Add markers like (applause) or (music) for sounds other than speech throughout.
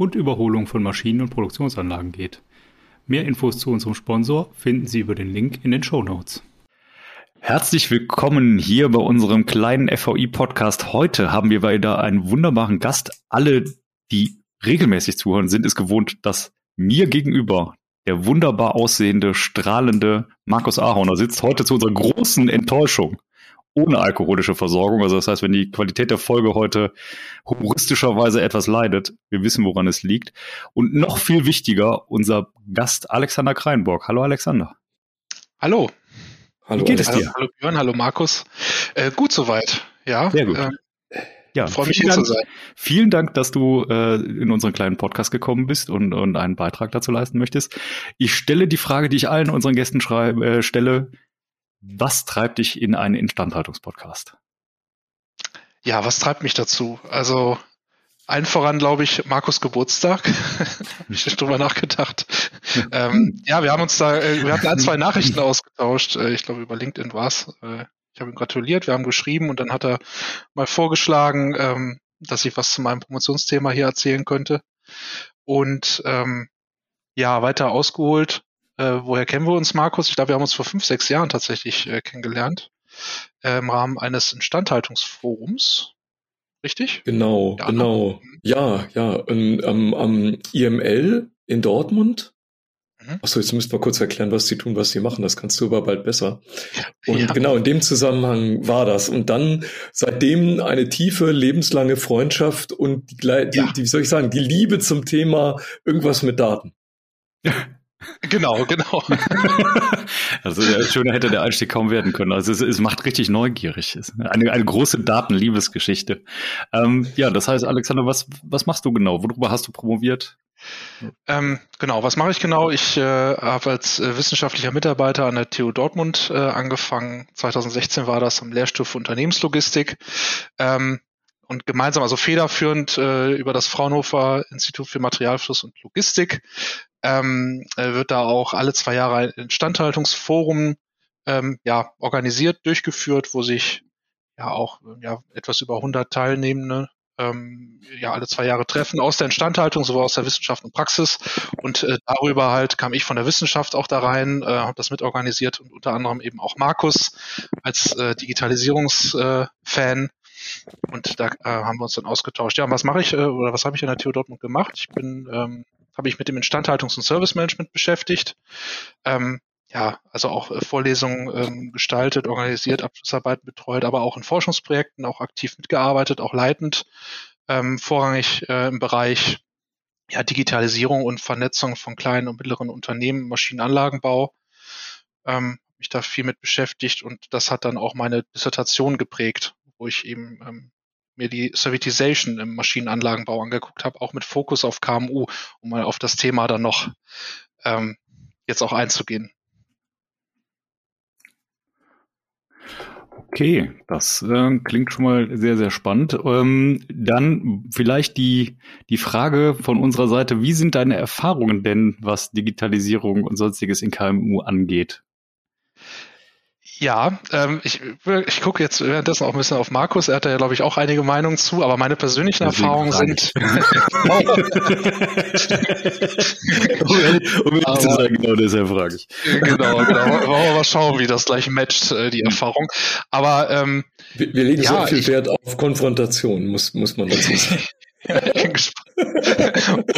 und Überholung von Maschinen und Produktionsanlagen geht. Mehr Infos zu unserem Sponsor finden Sie über den Link in den Show Notes. Herzlich willkommen hier bei unserem kleinen FVI-Podcast. Heute haben wir wieder einen wunderbaren Gast. Alle, die regelmäßig zuhören, sind es gewohnt, dass mir gegenüber der wunderbar aussehende, strahlende Markus Ahorner sitzt. Heute zu unserer großen Enttäuschung ohne alkoholische Versorgung. Also das heißt, wenn die Qualität der Folge heute humoristischerweise etwas leidet, wir wissen, woran es liegt. Und noch viel wichtiger, unser Gast Alexander Kreinborg. Hallo Alexander. Hallo. Hallo. Wie geht es dir? Hallo Björn, hallo Markus. Äh, gut soweit. Ja. Sehr gut. Ähm, ja, freue mich hier Dank, zu sein. Vielen Dank, dass du äh, in unseren kleinen Podcast gekommen bist und, und einen Beitrag dazu leisten möchtest. Ich stelle die Frage, die ich allen unseren Gästen schreibe, äh, stelle. Was treibt dich in einen Instandhaltungspodcast? Ja, was treibt mich dazu? Also allen voran, glaube ich, Markus Geburtstag. (laughs) Habe ich drüber nachgedacht. (laughs) ähm, ja, wir haben uns da, äh, wir hatten ein, zwei Nachrichten ausgetauscht. Äh, ich glaube, über LinkedIn war's. Äh, ich habe ihm gratuliert, wir haben geschrieben und dann hat er mal vorgeschlagen, ähm, dass ich was zu meinem Promotionsthema hier erzählen könnte. Und ähm, ja, weiter ausgeholt äh, woher kennen wir uns, Markus? Ich glaube, wir haben uns vor fünf, sechs Jahren tatsächlich äh, kennengelernt. Äh, Im Rahmen eines Instandhaltungsforums. Richtig? Genau, ja, genau. Ja, ja. Ähm, am, am IML in Dortmund. Mhm. Achso, jetzt müsst wir kurz erklären, was sie tun, was sie machen. Das kannst du aber bald besser. Und ja. genau in dem Zusammenhang war das. Und dann seitdem eine tiefe, lebenslange Freundschaft und die, die, ja. die wie soll ich sagen, die Liebe zum Thema irgendwas mit Daten. (laughs) Genau, genau. (laughs) also schöner hätte der Einstieg kaum werden können. Also es, es macht richtig neugierig. Es ist eine, eine große Datenliebesgeschichte. Ähm, ja, das heißt, Alexander, was, was machst du genau? Worüber hast du promoviert? Ähm, genau, was mache ich genau? Ich äh, habe als äh, wissenschaftlicher Mitarbeiter an der TU Dortmund äh, angefangen. 2016 war das am Lehrstuhl für Unternehmenslogistik. Ähm, und gemeinsam, also federführend äh, über das Fraunhofer Institut für Materialfluss und Logistik, ähm, äh, wird da auch alle zwei Jahre ein Instandhaltungsforum ähm, ja, organisiert, durchgeführt, wo sich ja auch ja, etwas über 100 Teilnehmende ähm, ja alle zwei Jahre treffen aus der Instandhaltung, sowohl aus der Wissenschaft und Praxis. Und äh, darüber halt kam ich von der Wissenschaft auch da rein, äh, habe das mitorganisiert und unter anderem eben auch Markus als äh, Digitalisierungsfan. Und da äh, haben wir uns dann ausgetauscht. Ja, was mache ich äh, oder was habe ich in der TU Dortmund gemacht? Ich bin ähm, habe ich mit dem Instandhaltungs- und Service-Management beschäftigt. Ähm, ja, also auch äh, Vorlesungen ähm, gestaltet, organisiert, Abschlussarbeiten betreut, aber auch in Forschungsprojekten auch aktiv mitgearbeitet, auch leitend, ähm, vorrangig äh, im Bereich ja, Digitalisierung und Vernetzung von kleinen und mittleren Unternehmen, Maschinenanlagenbau. Ähm, mich da viel mit beschäftigt und das hat dann auch meine Dissertation geprägt, wo ich eben ähm, mir die Servitization im Maschinenanlagenbau angeguckt habe, auch mit Fokus auf KMU, um mal auf das Thema dann noch ähm, jetzt auch einzugehen. Okay, das äh, klingt schon mal sehr, sehr spannend. Ähm, dann vielleicht die, die Frage von unserer Seite, wie sind deine Erfahrungen denn, was Digitalisierung und sonstiges in KMU angeht? Ja, ähm, ich, ich gucke jetzt währenddessen auch ein bisschen auf Markus. Er hat da ja, glaube ich, auch einige Meinungen zu, aber meine persönlichen Deswegen Erfahrungen sind. (laughs) um ehrlich, zu sagen, genau deshalb frage ich. Genau, genau. Wollen wir mal schauen, wie das gleich matcht, äh, die Erfahrung. Aber ähm, wir, wir legen ja, sehr viel Wert auf Konfrontation, muss, muss man dazu sagen. (laughs)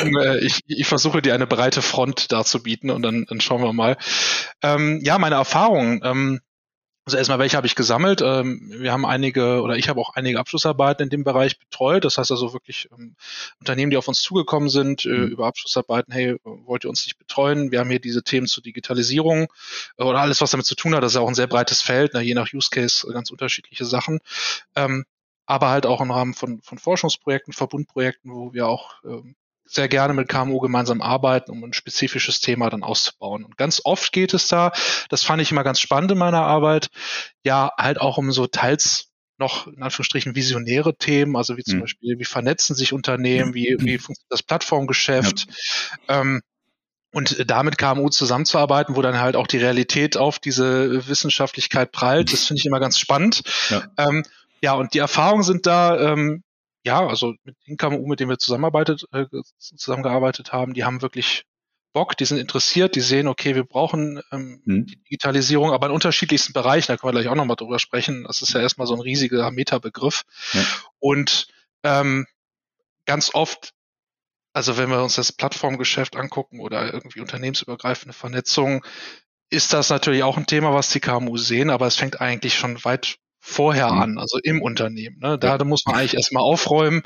um, äh, ich, ich versuche dir eine breite Front darzubieten und dann, dann schauen wir mal. Ähm, ja, meine Erfahrungen. Ähm, also erstmal, welche habe ich gesammelt? Ähm, wir haben einige oder ich habe auch einige Abschlussarbeiten in dem Bereich betreut. Das heißt also wirklich ähm, Unternehmen, die auf uns zugekommen sind äh, mhm. über Abschlussarbeiten, hey, wollt ihr uns nicht betreuen? Wir haben hier diese Themen zur Digitalisierung äh, oder alles, was damit zu tun hat. Das ist ja auch ein sehr breites Feld, ne, je nach Use Case äh, ganz unterschiedliche Sachen. Ähm, aber halt auch im Rahmen von, von Forschungsprojekten, Verbundprojekten, wo wir auch sehr gerne mit KMU gemeinsam arbeiten, um ein spezifisches Thema dann auszubauen. Und ganz oft geht es da, das fand ich immer ganz spannend in meiner Arbeit, ja, halt auch um so teils noch in Anführungsstrichen visionäre Themen, also wie zum mhm. Beispiel, wie vernetzen sich Unternehmen, wie, wie funktioniert das Plattformgeschäft. Ja. Ähm, und damit KMU zusammenzuarbeiten, wo dann halt auch die Realität auf diese Wissenschaftlichkeit prallt, das finde ich immer ganz spannend. Ja. Ähm, ja, und die Erfahrungen sind da, ähm, ja, also mit den KMU, mit denen wir zusammenarbeitet, äh, zusammengearbeitet haben, die haben wirklich Bock, die sind interessiert, die sehen, okay, wir brauchen ähm, mhm. die Digitalisierung, aber in unterschiedlichsten Bereichen, da können wir gleich auch nochmal drüber sprechen. Das ist ja erstmal so ein riesiger Metabegriff. Ja. Und ähm, ganz oft, also wenn wir uns das Plattformgeschäft angucken oder irgendwie unternehmensübergreifende Vernetzung, ist das natürlich auch ein Thema, was die KMU sehen, aber es fängt eigentlich schon weit vorher mhm. an, also im Unternehmen. Ne? Da, da muss man eigentlich erstmal aufräumen,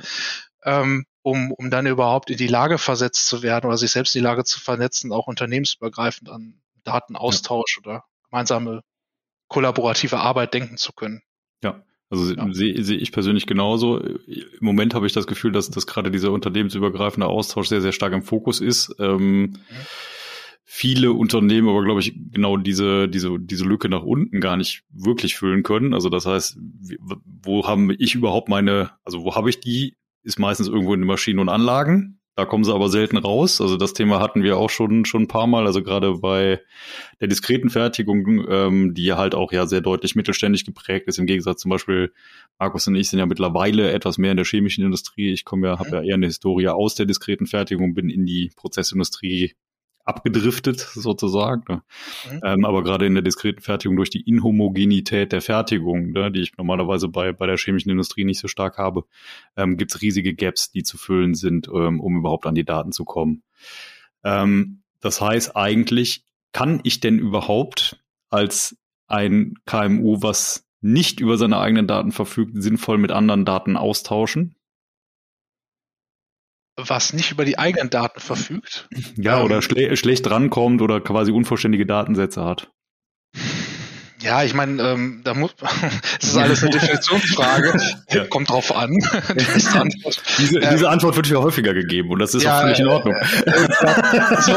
ähm, um, um dann überhaupt in die Lage versetzt zu werden oder sich selbst in die Lage zu vernetzen, auch unternehmensübergreifend an Datenaustausch ja. oder gemeinsame kollaborative Arbeit denken zu können. Ja, also ja. sehe seh ich persönlich genauso. Im Moment habe ich das Gefühl, dass, dass gerade dieser unternehmensübergreifende Austausch sehr, sehr stark im Fokus ist. Ähm, mhm viele Unternehmen aber, glaube ich, genau diese, diese, diese Lücke nach unten gar nicht wirklich füllen können. Also das heißt, wo haben ich überhaupt meine, also wo habe ich die, ist meistens irgendwo in den Maschinen und Anlagen. Da kommen sie aber selten raus. Also das Thema hatten wir auch schon schon ein paar Mal. Also gerade bei der diskreten Fertigung, ähm, die halt auch ja sehr deutlich mittelständig geprägt ist. Im Gegensatz zum Beispiel Markus und ich sind ja mittlerweile etwas mehr in der chemischen Industrie. Ich komme ja, mhm. habe ja eher eine Historie aus der diskreten Fertigung, bin in die Prozessindustrie abgedriftet sozusagen. Ne? Mhm. Ähm, aber gerade in der diskreten Fertigung durch die Inhomogenität der Fertigung, ne, die ich normalerweise bei, bei der chemischen Industrie nicht so stark habe, ähm, gibt es riesige Gaps, die zu füllen sind, ähm, um überhaupt an die Daten zu kommen. Ähm, das heißt, eigentlich kann ich denn überhaupt als ein KMU, was nicht über seine eigenen Daten verfügt, sinnvoll mit anderen Daten austauschen? Was nicht über die eigenen Daten verfügt. Ja, oder ähm, schle schlecht rankommt oder quasi unvollständige Datensätze hat. Ja, ich meine, ähm, da muss (laughs) es ist alles eine Definitionsfrage. (laughs) ja. Kommt drauf an. (laughs) diese, Antwort. Diese, ähm, diese, Antwort wird ja häufiger gegeben und das ist ja, auch völlig in Ordnung. also,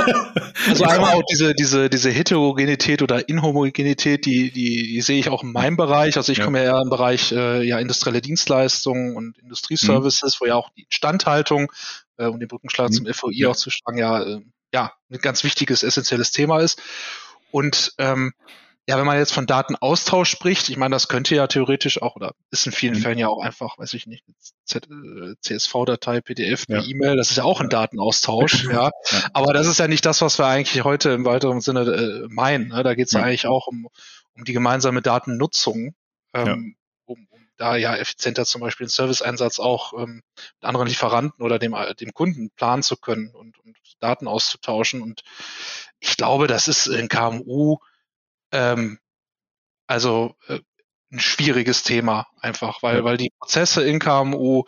also einmal auch diese, diese, diese Heterogenität oder Inhomogenität, die, die, die sehe ich auch in meinem Bereich. Also ich ja. komme ja eher im Bereich äh, ja, industrielle Dienstleistungen und Industrieservices, mhm. wo ja auch die Instandhaltung äh, um den Brückenschlag mhm. zum FOI auch zu schlagen, ja, äh, ja, ein ganz wichtiges, essentielles Thema ist. Und ähm, ja, wenn man jetzt von Datenaustausch spricht, ich meine, das könnte ja theoretisch auch, oder ist in vielen mhm. Fällen ja auch einfach, weiß ich nicht, CSV-Datei, PDF ja. E-Mail, das ist ja auch ein Datenaustausch, (laughs) ja. ja. Aber das ist ja nicht das, was wir eigentlich heute im weiteren Sinne äh, meinen. Ne? Da geht es ja. eigentlich auch um, um die gemeinsame Datennutzung. Ähm, da ja effizienter zum Beispiel den Serviceeinsatz auch ähm, mit anderen Lieferanten oder dem, dem Kunden planen zu können und, und Daten auszutauschen. Und ich glaube, das ist in KMU ähm, also äh, ein schwieriges Thema einfach, weil, weil die Prozesse in KMU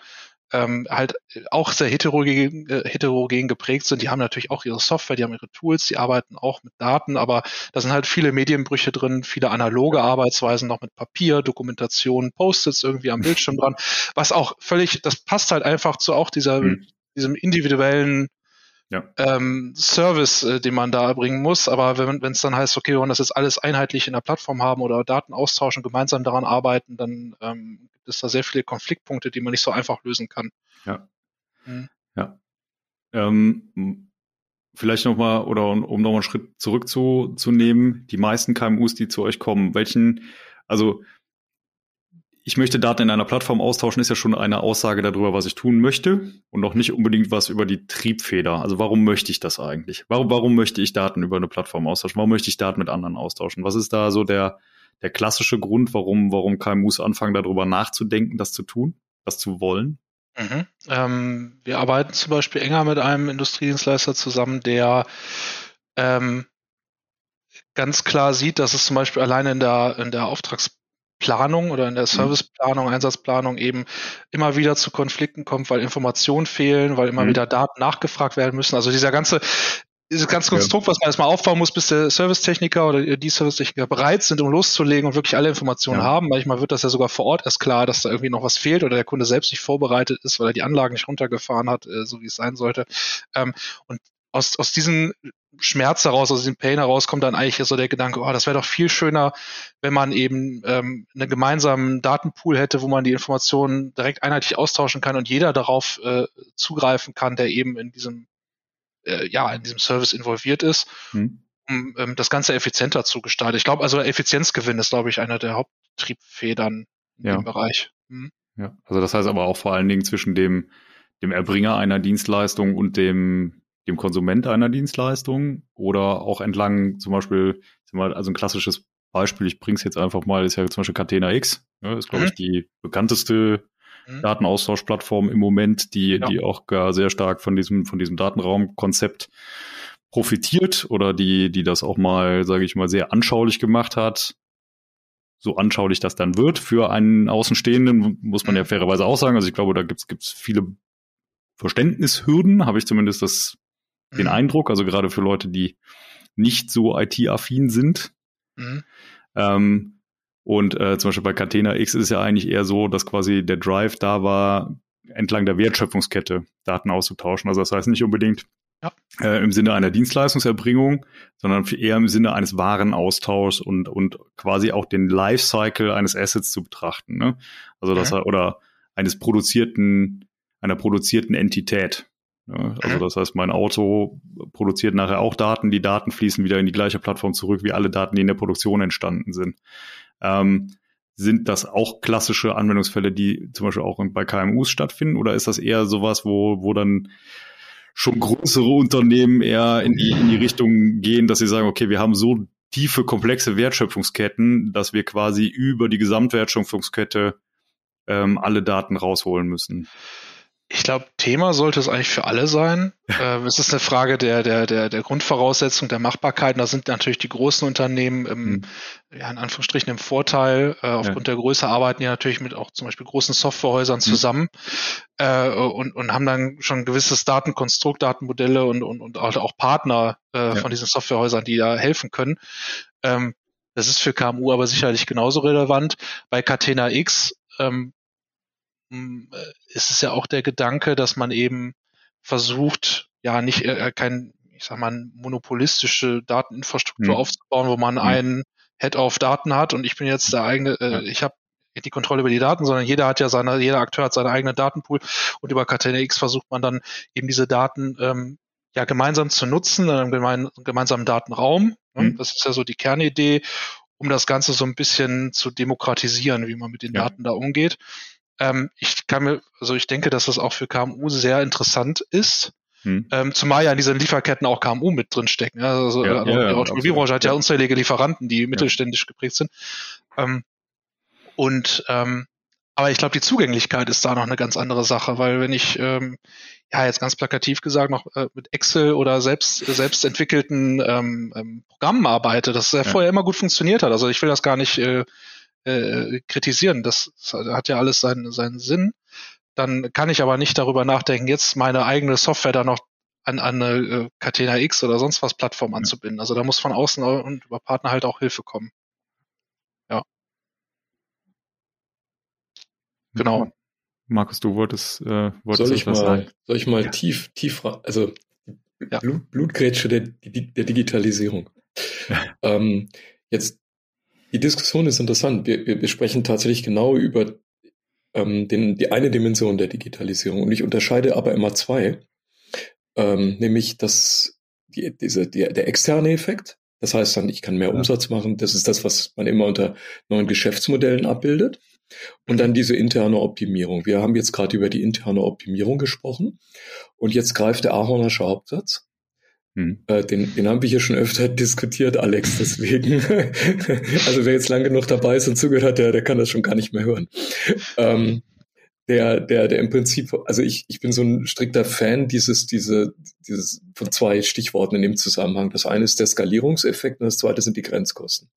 ähm, halt auch sehr heterogen, äh, heterogen geprägt sind. Die haben natürlich auch ihre Software, die haben ihre Tools, die arbeiten auch mit Daten, aber da sind halt viele Medienbrüche drin, viele analoge Arbeitsweisen noch mit Papier, Dokumentation, Post-its irgendwie am Bildschirm dran, was auch völlig, das passt halt einfach zu auch dieser, mhm. diesem individuellen ja. ähm, Service, äh, den man da erbringen muss. Aber wenn es dann heißt, okay, wir wollen das jetzt alles einheitlich in der Plattform haben oder Daten austauschen, gemeinsam daran arbeiten, dann ähm, gibt es da sehr viele Konfliktpunkte, die man nicht so einfach lösen kann. Ja. Mhm. Ja. Ähm, vielleicht nochmal, oder um, nochmal einen Schritt zurückzunehmen, die meisten KMUs, die zu euch kommen, welchen, also ich möchte Daten in einer Plattform austauschen, ist ja schon eine Aussage darüber, was ich tun möchte und noch nicht unbedingt was über die Triebfeder. Also warum möchte ich das eigentlich? Warum, warum möchte ich Daten über eine Plattform austauschen? Warum möchte ich Daten mit anderen austauschen? Was ist da so der, der klassische Grund, warum, warum KMUs anfangen, darüber nachzudenken, das zu tun, das zu wollen? Mhm. Ähm, wir arbeiten zum Beispiel enger mit einem Industriedienstleister zusammen, der ähm, ganz klar sieht, dass es zum Beispiel alleine in der, in der Auftrags Planung oder in der mhm. Serviceplanung, Einsatzplanung eben immer wieder zu Konflikten kommt, weil Informationen fehlen, weil immer mhm. wieder Daten nachgefragt werden müssen. Also dieser ganze, dieses ganze Konstrukt, ja. was man erstmal aufbauen muss, bis der Servicetechniker oder die Servicetechniker bereit sind, um loszulegen und wirklich alle Informationen ja. haben. Manchmal wird das ja sogar vor Ort erst klar, dass da irgendwie noch was fehlt oder der Kunde selbst nicht vorbereitet ist, weil er die Anlagen nicht runtergefahren hat, äh, so wie es sein sollte. Ähm, und aus, aus diesem Schmerz heraus, aus diesem Pain heraus kommt dann eigentlich so der Gedanke, oh, das wäre doch viel schöner, wenn man eben ähm, einen gemeinsamen Datenpool hätte, wo man die Informationen direkt einheitlich austauschen kann und jeder darauf äh, zugreifen kann, der eben in diesem äh, ja, in diesem Service involviert ist, hm. um ähm, das Ganze effizienter zu gestalten. Ich glaube, also Effizienzgewinn ist, glaube ich, einer der Haupttriebfedern in ja. dem Bereich. Hm. Ja, also das heißt aber auch vor allen Dingen zwischen dem, dem Erbringer einer Dienstleistung und dem, dem Konsument einer Dienstleistung oder auch entlang zum Beispiel, also ein klassisches Beispiel, ich bringe es jetzt einfach mal, ist ja zum Beispiel Catena X, ja, ist glaube mhm. ich die bekannteste mhm. Datenaustauschplattform im Moment, die, ja. die auch gar sehr stark von diesem, von diesem Datenraumkonzept profitiert oder die, die das auch mal, sage ich mal, sehr anschaulich gemacht hat. So anschaulich das dann wird für einen Außenstehenden, muss man ja mhm. fairerweise auch sagen. Also ich glaube, da gibt's gibt's viele Verständnishürden, habe ich zumindest das, den mhm. Eindruck. Also gerade für Leute, die nicht so IT-affin sind. Mhm. Ähm, und äh, zum Beispiel bei Catena X ist es ja eigentlich eher so, dass quasi der Drive da war, entlang der Wertschöpfungskette Daten auszutauschen. Also das heißt nicht unbedingt ja. äh, im Sinne einer Dienstleistungserbringung, sondern eher im Sinne eines Warenaustauschs und, und quasi auch den Lifecycle eines Assets zu betrachten. Ne? Also das ja. oder eines produzierten, einer produzierten Entität. Also das heißt, mein Auto produziert nachher auch Daten, die Daten fließen wieder in die gleiche Plattform zurück wie alle Daten, die in der Produktion entstanden sind. Ähm, sind das auch klassische Anwendungsfälle, die zum Beispiel auch bei KMUs stattfinden? Oder ist das eher sowas, wo, wo dann schon größere Unternehmen eher in die, in die Richtung gehen, dass sie sagen, okay, wir haben so tiefe, komplexe Wertschöpfungsketten, dass wir quasi über die Gesamtwertschöpfungskette ähm, alle Daten rausholen müssen? Ich glaube, Thema sollte es eigentlich für alle sein. äh, es ist eine Frage der, der, der, der Grundvoraussetzung, der Machbarkeit. Da sind natürlich die großen Unternehmen im, mhm. ja, in Anführungsstrichen im Vorteil. Äh, aufgrund ja. der Größe arbeiten die natürlich mit auch zum Beispiel großen Softwarehäusern mhm. zusammen äh, und, und haben dann schon ein gewisses Datenkonstrukt, Datenmodelle und, und, und auch Partner äh, ja. von diesen Softwarehäusern, die da helfen können. Ähm, das ist für KMU aber sicherlich genauso relevant. Bei Catena X ähm, hm, äh, ist es ja auch der Gedanke, dass man eben versucht, ja, nicht äh, äh kein, ich sag mal, monopolistische Dateninfrastruktur mhm. aufzubauen, wo man mhm. einen Head auf Daten hat und ich bin jetzt der eigene, äh, ich habe die Kontrolle über die Daten, sondern jeder hat ja seine, jeder Akteur hat seinen eigenen Datenpool und über Catena X versucht man dann eben diese Daten ähm, ja gemeinsam zu nutzen, in einem gemein, gemeinsamen Datenraum. Mhm. Das ist ja so die Kernidee, um das Ganze so ein bisschen zu demokratisieren, wie man mit den ja. Daten da umgeht. Ähm, ich kann mir, also ich denke, dass das auch für KMU sehr interessant ist. Hm. Ähm, zumal ja in diesen Lieferketten auch KMU mit drin stecken. Also, ja, also ja, die Automobilbranche hat ja unzählige Lieferanten, die mittelständisch geprägt sind. Ähm, und ähm, aber ich glaube, die Zugänglichkeit ist da noch eine ganz andere Sache, weil wenn ich ähm, ja jetzt ganz plakativ gesagt noch äh, mit Excel oder selbst selbst entwickelten ähm, ähm, Programmen arbeite, das ja, vorher immer gut funktioniert hat. Also ich will das gar nicht äh, äh, kritisieren. Das, hat ja alles seinen, seinen Sinn. Dann kann ich aber nicht darüber nachdenken, jetzt meine eigene Software da noch an, an eine äh, Catena X oder sonst was Plattform anzubinden. Also da muss von außen und über Partner halt auch Hilfe kommen. Ja. Genau. Markus, du wolltest, äh, wolltest soll ich mal, sagen? Soll ich mal ja. tief, tief, also ja. Blut, Blutgrätsche der, der Digitalisierung. (laughs) ähm, jetzt die Diskussion ist interessant. Wir, wir, wir sprechen tatsächlich genau über ähm, den, die eine Dimension der Digitalisierung. Und ich unterscheide aber immer zwei, ähm, nämlich das, die, diese, die, der externe Effekt. Das heißt dann, ich kann mehr ja. Umsatz machen. Das ist das, was man immer unter neuen Geschäftsmodellen abbildet. Und dann diese interne Optimierung. Wir haben jetzt gerade über die interne Optimierung gesprochen. Und jetzt greift der Ahornersche Hauptsatz. Hm. Äh, den, den haben wir hier schon öfter diskutiert, Alex, deswegen. (laughs) also wer jetzt lang genug dabei ist und zugehört hat, der, der kann das schon gar nicht mehr hören. Ähm, der, der, der im Prinzip, also ich, ich bin so ein strikter Fan dieses, diese, dieses von zwei Stichworten in dem Zusammenhang. Das eine ist der Skalierungseffekt und das zweite sind die Grenzkosten.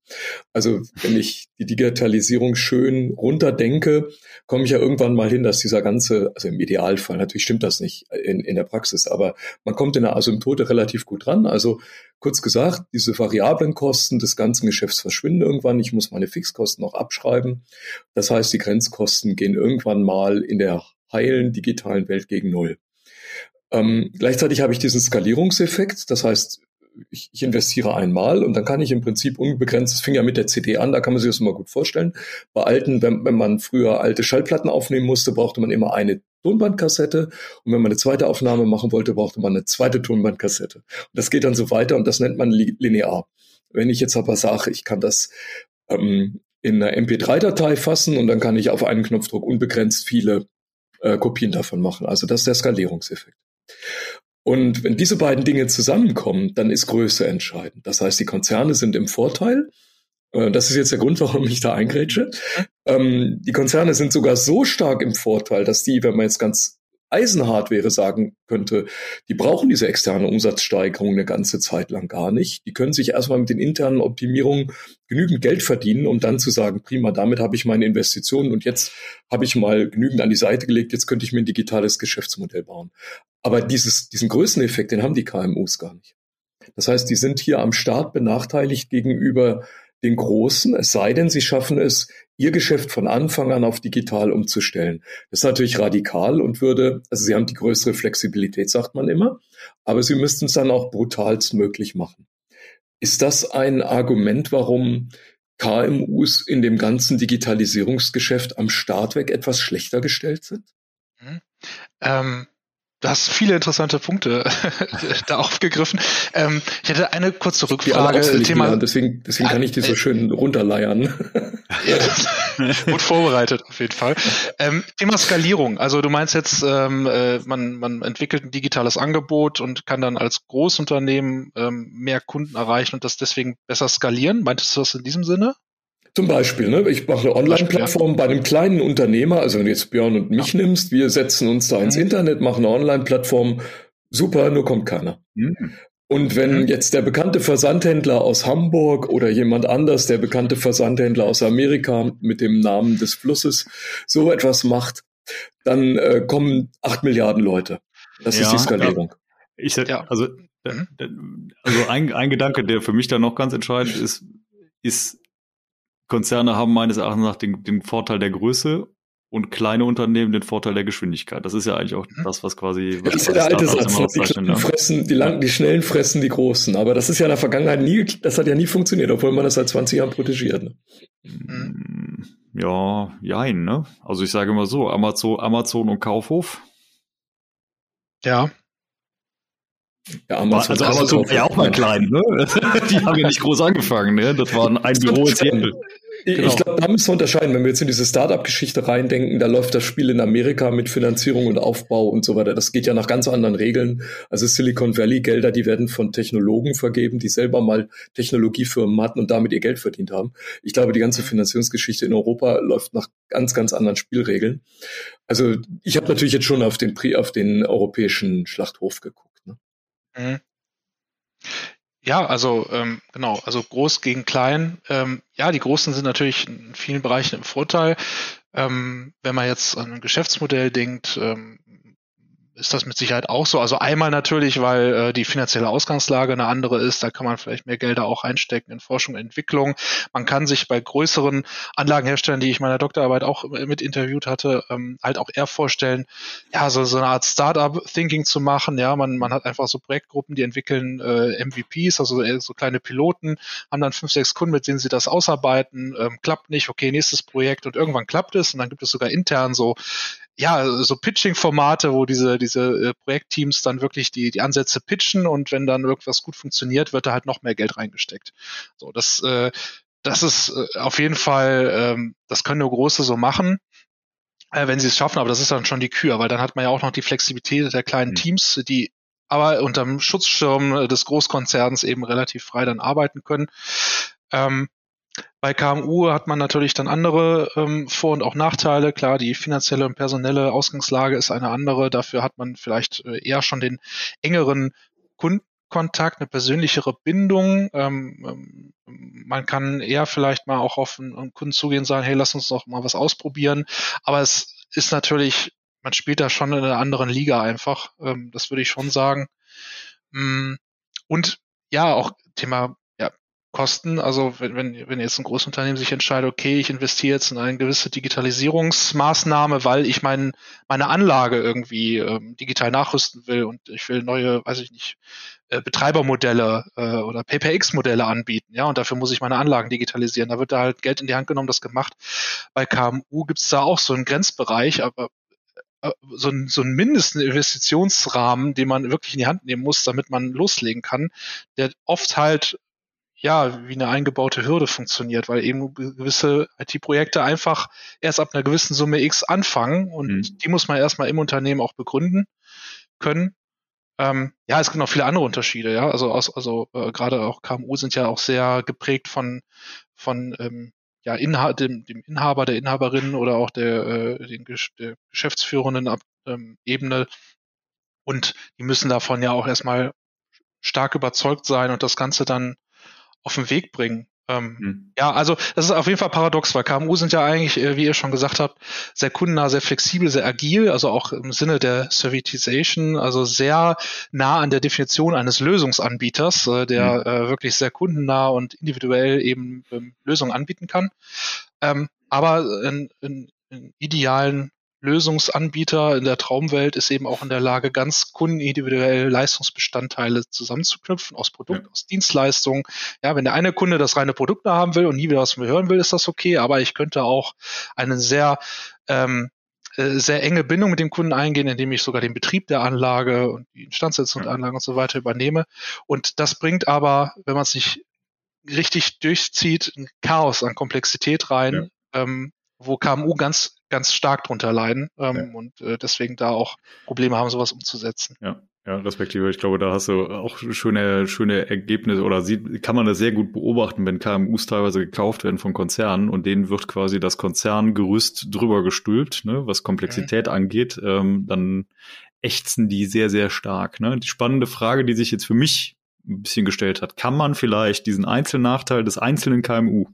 Also wenn ich die Digitalisierung schön runterdenke, komme ich ja irgendwann mal hin, dass dieser ganze, also im Idealfall, natürlich stimmt das nicht in, in der Praxis, aber man kommt in der Asymptote relativ gut ran. Also kurz gesagt, diese variablen Kosten des ganzen Geschäfts verschwinden irgendwann. Ich muss meine Fixkosten noch abschreiben. Das heißt, die Grenzkosten gehen irgendwann mal in der heilen digitalen Welt gegen Null. Ähm, gleichzeitig habe ich diesen Skalierungseffekt. Das heißt, ich, ich investiere einmal und dann kann ich im Prinzip unbegrenzt, das fing ja mit der CD an, da kann man sich das mal gut vorstellen. Bei alten, wenn, wenn man früher alte Schallplatten aufnehmen musste, brauchte man immer eine Tonbandkassette und wenn man eine zweite Aufnahme machen wollte, brauchte man eine zweite Tonbandkassette. Und das geht dann so weiter und das nennt man linear. Wenn ich jetzt aber sage, ich kann das ähm, in einer MP3-Datei fassen und dann kann ich auf einen Knopfdruck unbegrenzt viele äh, Kopien davon machen. Also das ist der Skalierungseffekt. Und wenn diese beiden Dinge zusammenkommen, dann ist Größe entscheidend. Das heißt, die Konzerne sind im Vorteil. Äh, das ist jetzt der Grund, warum ich da eingrätsche. Ähm, die Konzerne sind sogar so stark im Vorteil, dass die, wenn man jetzt ganz eisenhart wäre, sagen könnte, die brauchen diese externe Umsatzsteigerung eine ganze Zeit lang gar nicht. Die können sich erstmal mit den internen Optimierungen genügend Geld verdienen, um dann zu sagen, prima, damit habe ich meine Investitionen und jetzt habe ich mal genügend an die Seite gelegt, jetzt könnte ich mir ein digitales Geschäftsmodell bauen. Aber dieses, diesen Größeneffekt, den haben die KMUs gar nicht. Das heißt, die sind hier am Start benachteiligt gegenüber den Großen, es sei denn, sie schaffen es, ihr Geschäft von Anfang an auf digital umzustellen. Das ist natürlich radikal und würde, also sie haben die größere Flexibilität, sagt man immer, aber sie müssten es dann auch brutalst möglich machen. Ist das ein Argument, warum KMUs in dem ganzen Digitalisierungsgeschäft am Start weg etwas schlechter gestellt sind? Hm. Ähm, Du hast viele interessante Punkte (laughs) da aufgegriffen. Ähm, ich hätte eine kurze Rückfrage. Thema, deswegen, deswegen kann ich die so äh, schön runterleiern. (laughs) Gut vorbereitet, auf jeden Fall. Ähm, Thema Skalierung. Also du meinst jetzt, ähm, äh, man, man entwickelt ein digitales Angebot und kann dann als Großunternehmen ähm, mehr Kunden erreichen und das deswegen besser skalieren. Meintest du das in diesem Sinne? Zum Beispiel, ne? ich mache eine Online-Plattform bei einem kleinen Unternehmer, also wenn du jetzt Björn und mich ja. nimmst, wir setzen uns da ins mhm. Internet, machen eine Online-Plattform, super, nur kommt keiner. Mhm. Und wenn mhm. jetzt der bekannte Versandhändler aus Hamburg oder jemand anders, der bekannte Versandhändler aus Amerika mit dem Namen des Flusses, so etwas macht, dann äh, kommen acht Milliarden Leute. Das ja, ist die Skalierung. Ja. Ich, also, mhm. also ein, ein Gedanke, der für mich da noch ganz entscheidend ist, ist Konzerne haben meines Erachtens nach den, den Vorteil der Größe und kleine Unternehmen den Vorteil der Geschwindigkeit. Das ist ja eigentlich auch mhm. das, was quasi. Was das ist ja der alte Satz. Ne? Die, kleinen ne? fressen, die, lang, die Schnellen fressen die Großen. Aber das ist ja in der Vergangenheit nie, das hat ja nie funktioniert, obwohl man das seit 20 Jahren protegiert. Ne? Mhm. Ja, jein, ne? Also ich sage immer so, Amazon, Amazon und Kaufhof. Ja, ja, Amazon, also Amazon war ja auch mal klein, ne? (laughs) Die haben ja nicht groß angefangen, ne? Das war ein (laughs) Büro in Seattle. Genau. Ich glaube, da müssen wir unterscheiden. Wenn wir jetzt in diese Startup-Geschichte reindenken, da läuft das Spiel in Amerika mit Finanzierung und Aufbau und so weiter. Das geht ja nach ganz anderen Regeln. Also Silicon Valley-Gelder, die werden von Technologen vergeben, die selber mal Technologiefirmen hatten und damit ihr Geld verdient haben. Ich glaube, die ganze Finanzierungsgeschichte in Europa läuft nach ganz, ganz anderen Spielregeln. Also ich habe natürlich jetzt schon auf den, auf den europäischen Schlachthof geguckt. Mhm. Ja, also ähm, genau, also groß gegen klein. Ähm, ja, die Großen sind natürlich in vielen Bereichen im Vorteil. Ähm, wenn man jetzt an ein Geschäftsmodell denkt, ähm, ist das mit Sicherheit auch so. Also einmal natürlich, weil äh, die finanzielle Ausgangslage eine andere ist. Da kann man vielleicht mehr Gelder auch einstecken in Forschung und Entwicklung. Man kann sich bei größeren Anlagenherstellern, die ich meiner Doktorarbeit auch mit interviewt hatte, ähm, halt auch eher vorstellen, ja, so, so eine Art Startup-Thinking zu machen. Ja, man, man hat einfach so Projektgruppen, die entwickeln äh, MVPs, also so kleine Piloten, haben dann fünf, sechs Kunden, mit denen sie das ausarbeiten. Ähm, klappt nicht, okay, nächstes Projekt und irgendwann klappt es und dann gibt es sogar intern so ja, so Pitching-Formate, wo diese, diese äh, Projektteams dann wirklich die, die Ansätze pitchen und wenn dann irgendwas gut funktioniert, wird da halt noch mehr Geld reingesteckt. So, das, äh, das ist äh, auf jeden Fall, ähm, das können nur Große so machen, äh, wenn sie es schaffen, aber das ist dann schon die Kür, weil dann hat man ja auch noch die Flexibilität der kleinen mhm. Teams, die aber unterm Schutzschirm des Großkonzerns eben relativ frei dann arbeiten können. Ähm, Bei KMU hat man natürlich dann andere ähm, Vor- und auch Nachteile. Klar, die finanzielle und personelle Ausgangslage ist eine andere. Dafür hat man vielleicht äh, eher schon den engeren Kundenkontakt, eine persönlichere Bindung. Ähm, ähm, man kann eher vielleicht mal auch auf einen, einen Kunden zugehen und sagen, hey, lass uns doch mal was ausprobieren. Aber es ist natürlich, man spielt da schon in einer anderen Liga einfach. Ähm, das würde ich schon sagen. Mm, und ja, auch Thema Kosten. Also wenn, wenn, wenn jetzt ein Großunternehmen sich entscheidet, okay, ich investiere jetzt in eine gewisse Digitalisierungsmaßnahme, weil ich mein, meine Anlage irgendwie ähm, digital nachrüsten will und ich will neue, weiß ich nicht, äh, Betreibermodelle äh, oder PayPX-Modelle anbieten, ja, und dafür muss ich meine Anlagen digitalisieren. Da wird da halt Geld in die Hand genommen, das gemacht. Bei KMU gibt es da auch so einen Grenzbereich, aber äh, so ein, so ein mindesten Investitionsrahmen, den man wirklich in die Hand nehmen muss, damit man loslegen kann, der oft halt ja, wie eine eingebaute Hürde funktioniert, weil eben gewisse IT-Projekte einfach erst ab einer gewissen Summe X anfangen und mhm. die muss man erstmal im Unternehmen auch begründen können. Ähm, ja, es gibt noch viele andere Unterschiede, ja. Also, aus, also äh, gerade auch KMU sind ja auch sehr geprägt von, von ähm, ja, Inha dem, dem Inhaber, der Inhaberin oder auch der, äh, den, der geschäftsführenden Ab ähm, Ebene. Und die müssen davon ja auch erstmal stark überzeugt sein und das Ganze dann auf den Weg bringen. Ähm, mhm. Ja, also das ist auf jeden Fall paradox, weil KMU sind ja eigentlich, äh, wie ihr schon gesagt habt, sehr kundennah, sehr flexibel, sehr agil, also auch im Sinne der Servitization, also sehr nah an der Definition eines Lösungsanbieters, äh, der mhm. äh, wirklich sehr kundennah und individuell eben ähm, Lösungen anbieten kann. Ähm, aber in, in, in idealen Lösungsanbieter in der Traumwelt ist eben auch in der Lage, ganz kundenindividuell Leistungsbestandteile zusammenzuknüpfen aus Produkt, ja. aus Dienstleistungen. Ja, wenn der eine Kunde das reine Produkt haben will und nie wieder was mehr hören will, ist das okay. Aber ich könnte auch einen sehr ähm, äh, sehr enge Bindung mit dem Kunden eingehen, indem ich sogar den Betrieb der Anlage und die Instandsetzung der Anlage und so weiter übernehme. Und das bringt aber, wenn man es nicht richtig durchzieht, ein Chaos an Komplexität rein, ja. ähm, wo KMU ganz ganz stark drunter leiden ähm, ja. und äh, deswegen da auch Probleme haben, sowas umzusetzen. Ja. Ja, respektive, ich glaube, da hast du auch schöne, schöne Ergebnisse oder sieht, kann man das sehr gut beobachten, wenn KMUs teilweise gekauft werden von Konzernen und denen wird quasi das Konzerngerüst drüber gestülpt, ne, was Komplexität mhm. angeht, ähm, dann ächzen die sehr, sehr stark. Ne? Die spannende Frage, die sich jetzt für mich ein bisschen gestellt hat, kann man vielleicht diesen Einzelnachteil des einzelnen KMU,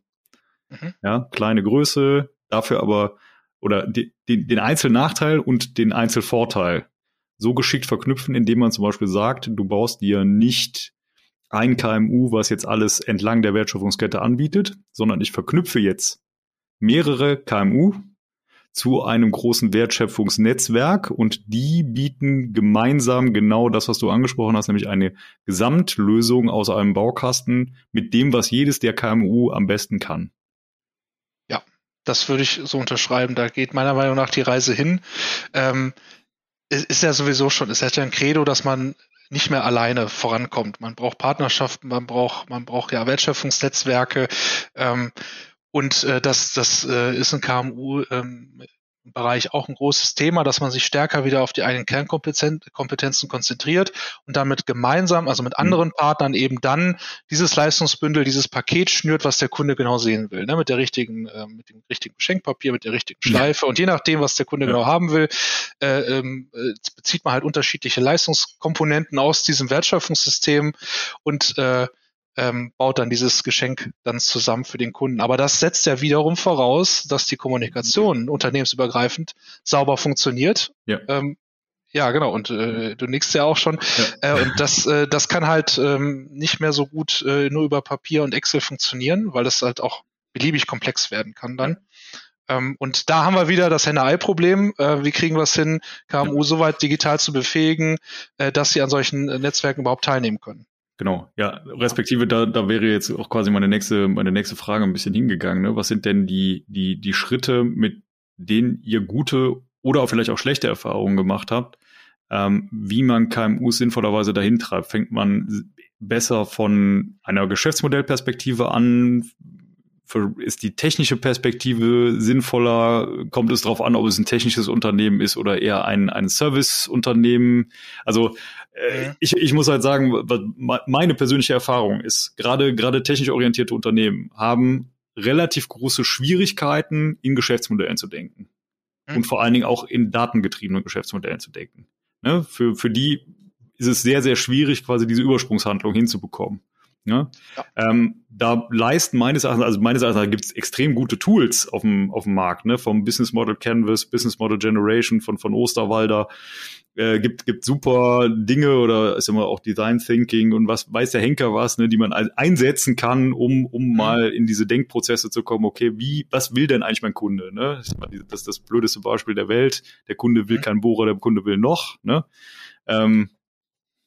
mhm. ja, kleine Größe, dafür aber oder die, die, den Einzelnachteil und den Einzelvorteil so geschickt verknüpfen, indem man zum Beispiel sagt, du baust dir nicht ein KMU, was jetzt alles entlang der Wertschöpfungskette anbietet, sondern ich verknüpfe jetzt mehrere KMU zu einem großen Wertschöpfungsnetzwerk und die bieten gemeinsam genau das, was du angesprochen hast, nämlich eine Gesamtlösung aus einem Baukasten mit dem, was jedes der KMU am besten kann. Das würde ich so unterschreiben. Da geht meiner Meinung nach die Reise hin. Ähm, ist ja sowieso schon, es ist ja ein Credo, dass man nicht mehr alleine vorankommt. Man braucht Partnerschaften, man braucht, man braucht ja Wertschöpfungsnetzwerke. Ähm, und äh, das, das äh, ist ein KMU ähm, Bereich auch ein großes Thema, dass man sich stärker wieder auf die eigenen Kernkompetenzen konzentriert und damit gemeinsam, also mit mhm. anderen Partnern eben dann dieses Leistungsbündel, dieses Paket schnürt, was der Kunde genau sehen will, ne? mit der richtigen, äh, mit dem richtigen Schenkpapier, mit der richtigen Schleife und je nachdem, was der Kunde ja. genau haben will, äh, ähm, äh, bezieht man halt unterschiedliche Leistungskomponenten aus diesem Wertschöpfungssystem und äh, ähm, baut dann dieses Geschenk dann zusammen für den Kunden. Aber das setzt ja wiederum voraus, dass die Kommunikation unternehmensübergreifend sauber funktioniert. Ja. Ähm, ja, genau. Und äh, du nickst ja auch schon. Ja. Äh, und das, äh, das kann halt ähm, nicht mehr so gut äh, nur über Papier und Excel funktionieren, weil das halt auch beliebig komplex werden kann dann. Ähm, und da haben wir wieder das Henne-Ei-Problem. Äh, wie kriegen wir es hin, KMU ja. so weit digital zu befähigen, äh, dass sie an solchen Netzwerken überhaupt teilnehmen können? Genau, ja, respektive da, da wäre jetzt auch quasi meine nächste, meine nächste Frage ein bisschen hingegangen. Ne? Was sind denn die, die, die Schritte, mit denen ihr gute oder vielleicht auch schlechte Erfahrungen gemacht habt, ähm, wie man KMUs sinnvollerweise dahin treibt? Fängt man besser von einer Geschäftsmodellperspektive an? Ist die technische Perspektive sinnvoller? Kommt es darauf an, ob es ein technisches Unternehmen ist oder eher ein, ein Serviceunternehmen? Also äh, ich, ich muss halt sagen, meine persönliche Erfahrung ist, gerade gerade technisch orientierte Unternehmen haben relativ große Schwierigkeiten, in Geschäftsmodellen zu denken. Mhm. Und vor allen Dingen auch in datengetriebenen Geschäftsmodellen zu denken. Ne? Für, für die ist es sehr, sehr schwierig, quasi diese Übersprungshandlung hinzubekommen. Ne? Ja. Ähm, da leisten meines Erachtens, also meines Erachtens gibt es extrem gute Tools auf dem, auf dem Markt, ne? vom Business Model Canvas, Business Model Generation von, von Osterwalder. Äh, gibt, gibt super Dinge oder ist immer auch Design Thinking und was weiß der Henker was, ne, die man einsetzen kann, um, um mhm. mal in diese Denkprozesse zu kommen, okay, wie, was will denn eigentlich mein Kunde? Ne? Das ist das blödeste Beispiel der Welt. Der Kunde will mhm. kein Bohrer, der Kunde will noch. Ne? Ähm,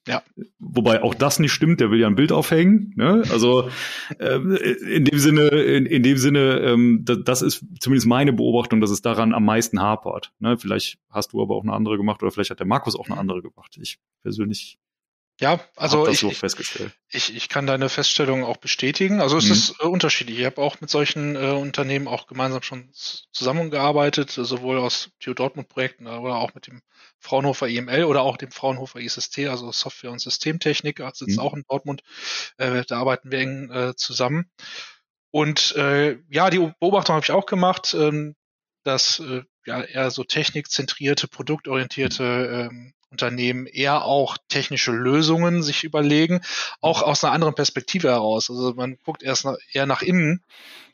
ja. Wobei auch das nicht stimmt, der will ja ein Bild aufhängen. Ne? Also äh, in dem Sinne, in, in dem Sinne, ähm, das, das ist zumindest meine Beobachtung, dass es daran am meisten hapert. Ne? Vielleicht hast du aber auch eine andere gemacht oder vielleicht hat der Markus auch eine andere gemacht. Ich persönlich ja, also ich, ich, ich, kann deine Feststellung auch bestätigen. Also es mhm. ist äh, unterschiedlich. Ich habe auch mit solchen äh, Unternehmen auch gemeinsam schon zusammengearbeitet, sowohl aus TU Dortmund Projekten oder auch mit dem Fraunhofer EML oder auch dem Fraunhofer ISST, also Software- und Systemtechnik, sitzt mhm. auch in Dortmund. Äh, da arbeiten wir eng äh, zusammen. Und äh, ja, die Beobachtung habe ich auch gemacht, ähm, dass äh, ja eher so technikzentrierte, produktorientierte ähm, Unternehmen eher auch technische Lösungen sich überlegen, auch aus einer anderen Perspektive heraus. Also man guckt erst nach, eher nach innen,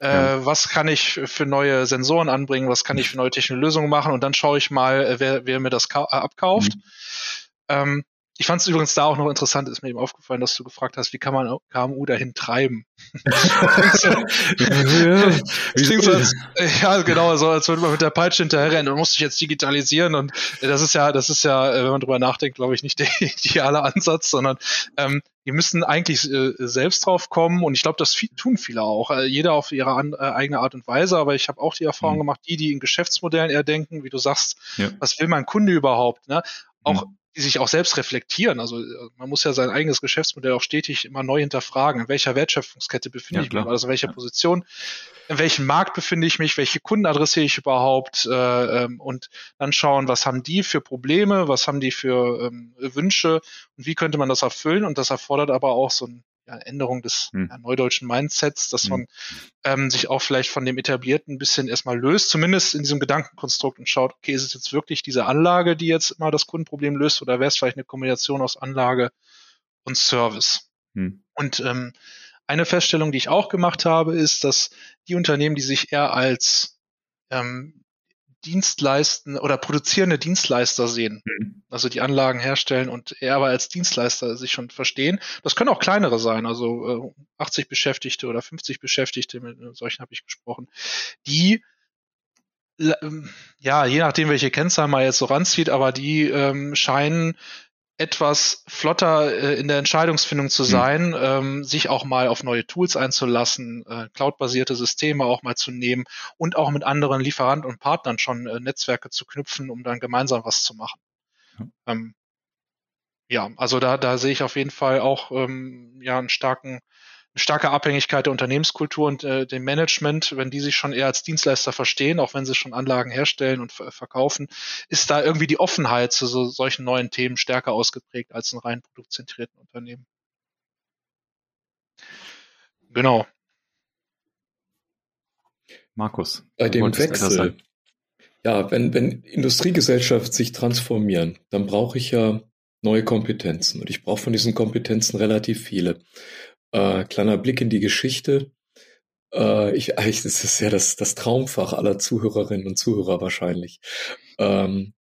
äh, ja. was kann ich für neue Sensoren anbringen, was kann ich für neue technische Lösungen machen und dann schaue ich mal, äh, wer, wer mir das äh, abkauft. Mhm. Ähm, ich fand es übrigens da auch noch interessant, ist mir eben aufgefallen, dass du gefragt hast, wie kann man KMU dahin treiben? klingt so, als, ja, genau, so als würde man mit der Peitsche hinterherrennen und muss sich jetzt digitalisieren und das ist ja, das ist ja, wenn man drüber nachdenkt, glaube ich, nicht der (laughs) ideale Ansatz, sondern ähm, die müssen eigentlich äh, selbst drauf kommen und ich glaube, das tun viele auch, äh, jeder auf ihre an, äh, eigene Art und Weise, aber ich habe auch die Erfahrung mhm. gemacht, die, die in Geschäftsmodellen eher denken, wie du sagst, ja. was will mein Kunde überhaupt, ne? Auch mhm die sich auch selbst reflektieren. Also äh, man muss ja sein eigenes Geschäftsmodell auch stetig immer neu hinterfragen. In welcher Wertschöpfungskette befinde ja, ich mich? Also in welcher ja. Position? In welchem Markt befinde ich mich? Welche Kunden adressiere ich überhaupt? Äh, ähm, und dann schauen, was haben die für Probleme? Was haben die für ähm, Wünsche? Und wie könnte man das erfüllen? Und das erfordert aber auch so ein Änderung des hm. neudeutschen Mindsets, dass hm. man ähm, sich auch vielleicht von dem Etablierten ein bisschen erstmal löst, zumindest in diesem Gedankenkonstrukt und schaut, okay, ist es jetzt wirklich diese Anlage, die jetzt mal das Kundenproblem löst, oder wäre es vielleicht eine Kombination aus Anlage und Service? Hm. Und ähm, eine Feststellung, die ich auch gemacht habe, ist, dass die Unternehmen, die sich eher als ähm, Dienstleisten oder produzierende Dienstleister sehen. Mhm. Also die Anlagen herstellen und eher aber als Dienstleister sich schon verstehen. Das können auch kleinere sein, also äh, 80 Beschäftigte oder 50 Beschäftigte, mit solchen habe ich gesprochen, die ähm, ja, je nachdem, welche Kennzahl man jetzt so ranzieht, aber die ähm, scheinen etwas flotter äh, in der Entscheidungsfindung zu hm. sein, mhm. ähm, sich auch mal auf neue Tools einzulassen, äh, cloudbasierte Systeme auch mal zu nehmen und auch mit anderen Lieferanten und Partnern schon äh, Netzwerke zu knüpfen, um dann gemeinsam was zu machen. Mhm. Ähm, ja, also da, da sehe ich auf jeden Fall auch ähm, ja einen starken starke Abhängigkeit der Unternehmenskultur und äh, dem Management, wenn die sich schon eher als Dienstleister verstehen, auch wenn sie schon Anlagen herstellen und verkaufen, ist da irgendwie die Offenheit zu so, solchen neuen Themen stärker ausgeprägt als in rein produktzentrierten Unternehmen. Genau. Markus. Bei dem Wechsel. Ja, wenn, wenn Industriegesellschaft sich transformieren, dann brauche ich ja neue Kompetenzen. Und ich brauche von diesen Kompetenzen relativ viele. Äh, kleiner Blick in die Geschichte. Äh, ich, (laughs) eigentlich das ist ja das, das Traumfach aller Zuhörerinnen und Zuhörer wahrscheinlich. Ähm,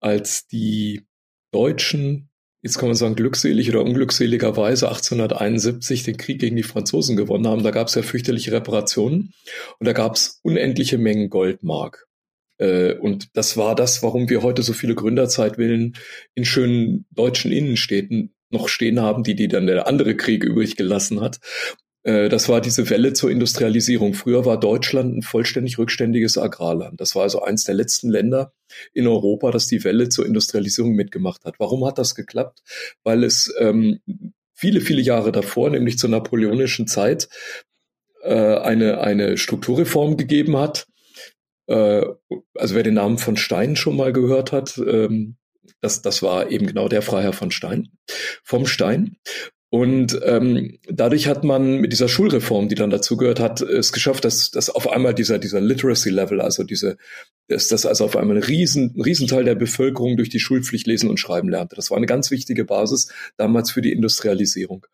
als die Deutschen, jetzt kann man sagen glückselig oder unglückseligerweise 1871 den Krieg gegen die Franzosen gewonnen haben, da gab es ja fürchterliche Reparationen und da gab es unendliche Mengen Goldmark. Äh, und das war das, warum wir heute so viele Gründerzeitwillen in schönen deutschen Innenstädten noch stehen haben, die die dann der andere Krieg übrig gelassen hat. Äh, das war diese Welle zur Industrialisierung. Früher war Deutschland ein vollständig rückständiges Agrarland. Das war also eins der letzten Länder in Europa, das die Welle zur Industrialisierung mitgemacht hat. Warum hat das geklappt? Weil es ähm, viele, viele Jahre davor, nämlich zur napoleonischen Zeit, äh, eine, eine Strukturreform gegeben hat. Äh, also wer den Namen von Stein schon mal gehört hat, ähm, das, das war eben genau der Freiherr von Stein, vom Stein. Und ähm, dadurch hat man mit dieser Schulreform, die dann dazu gehört hat, es geschafft, dass, dass auf einmal dieser, dieser Literacy-Level, also diese, dass, dass also auf einmal ein riesen, ein Riesenteil der Bevölkerung durch die Schulpflicht lesen und schreiben lernte. Das war eine ganz wichtige Basis damals für die Industrialisierung.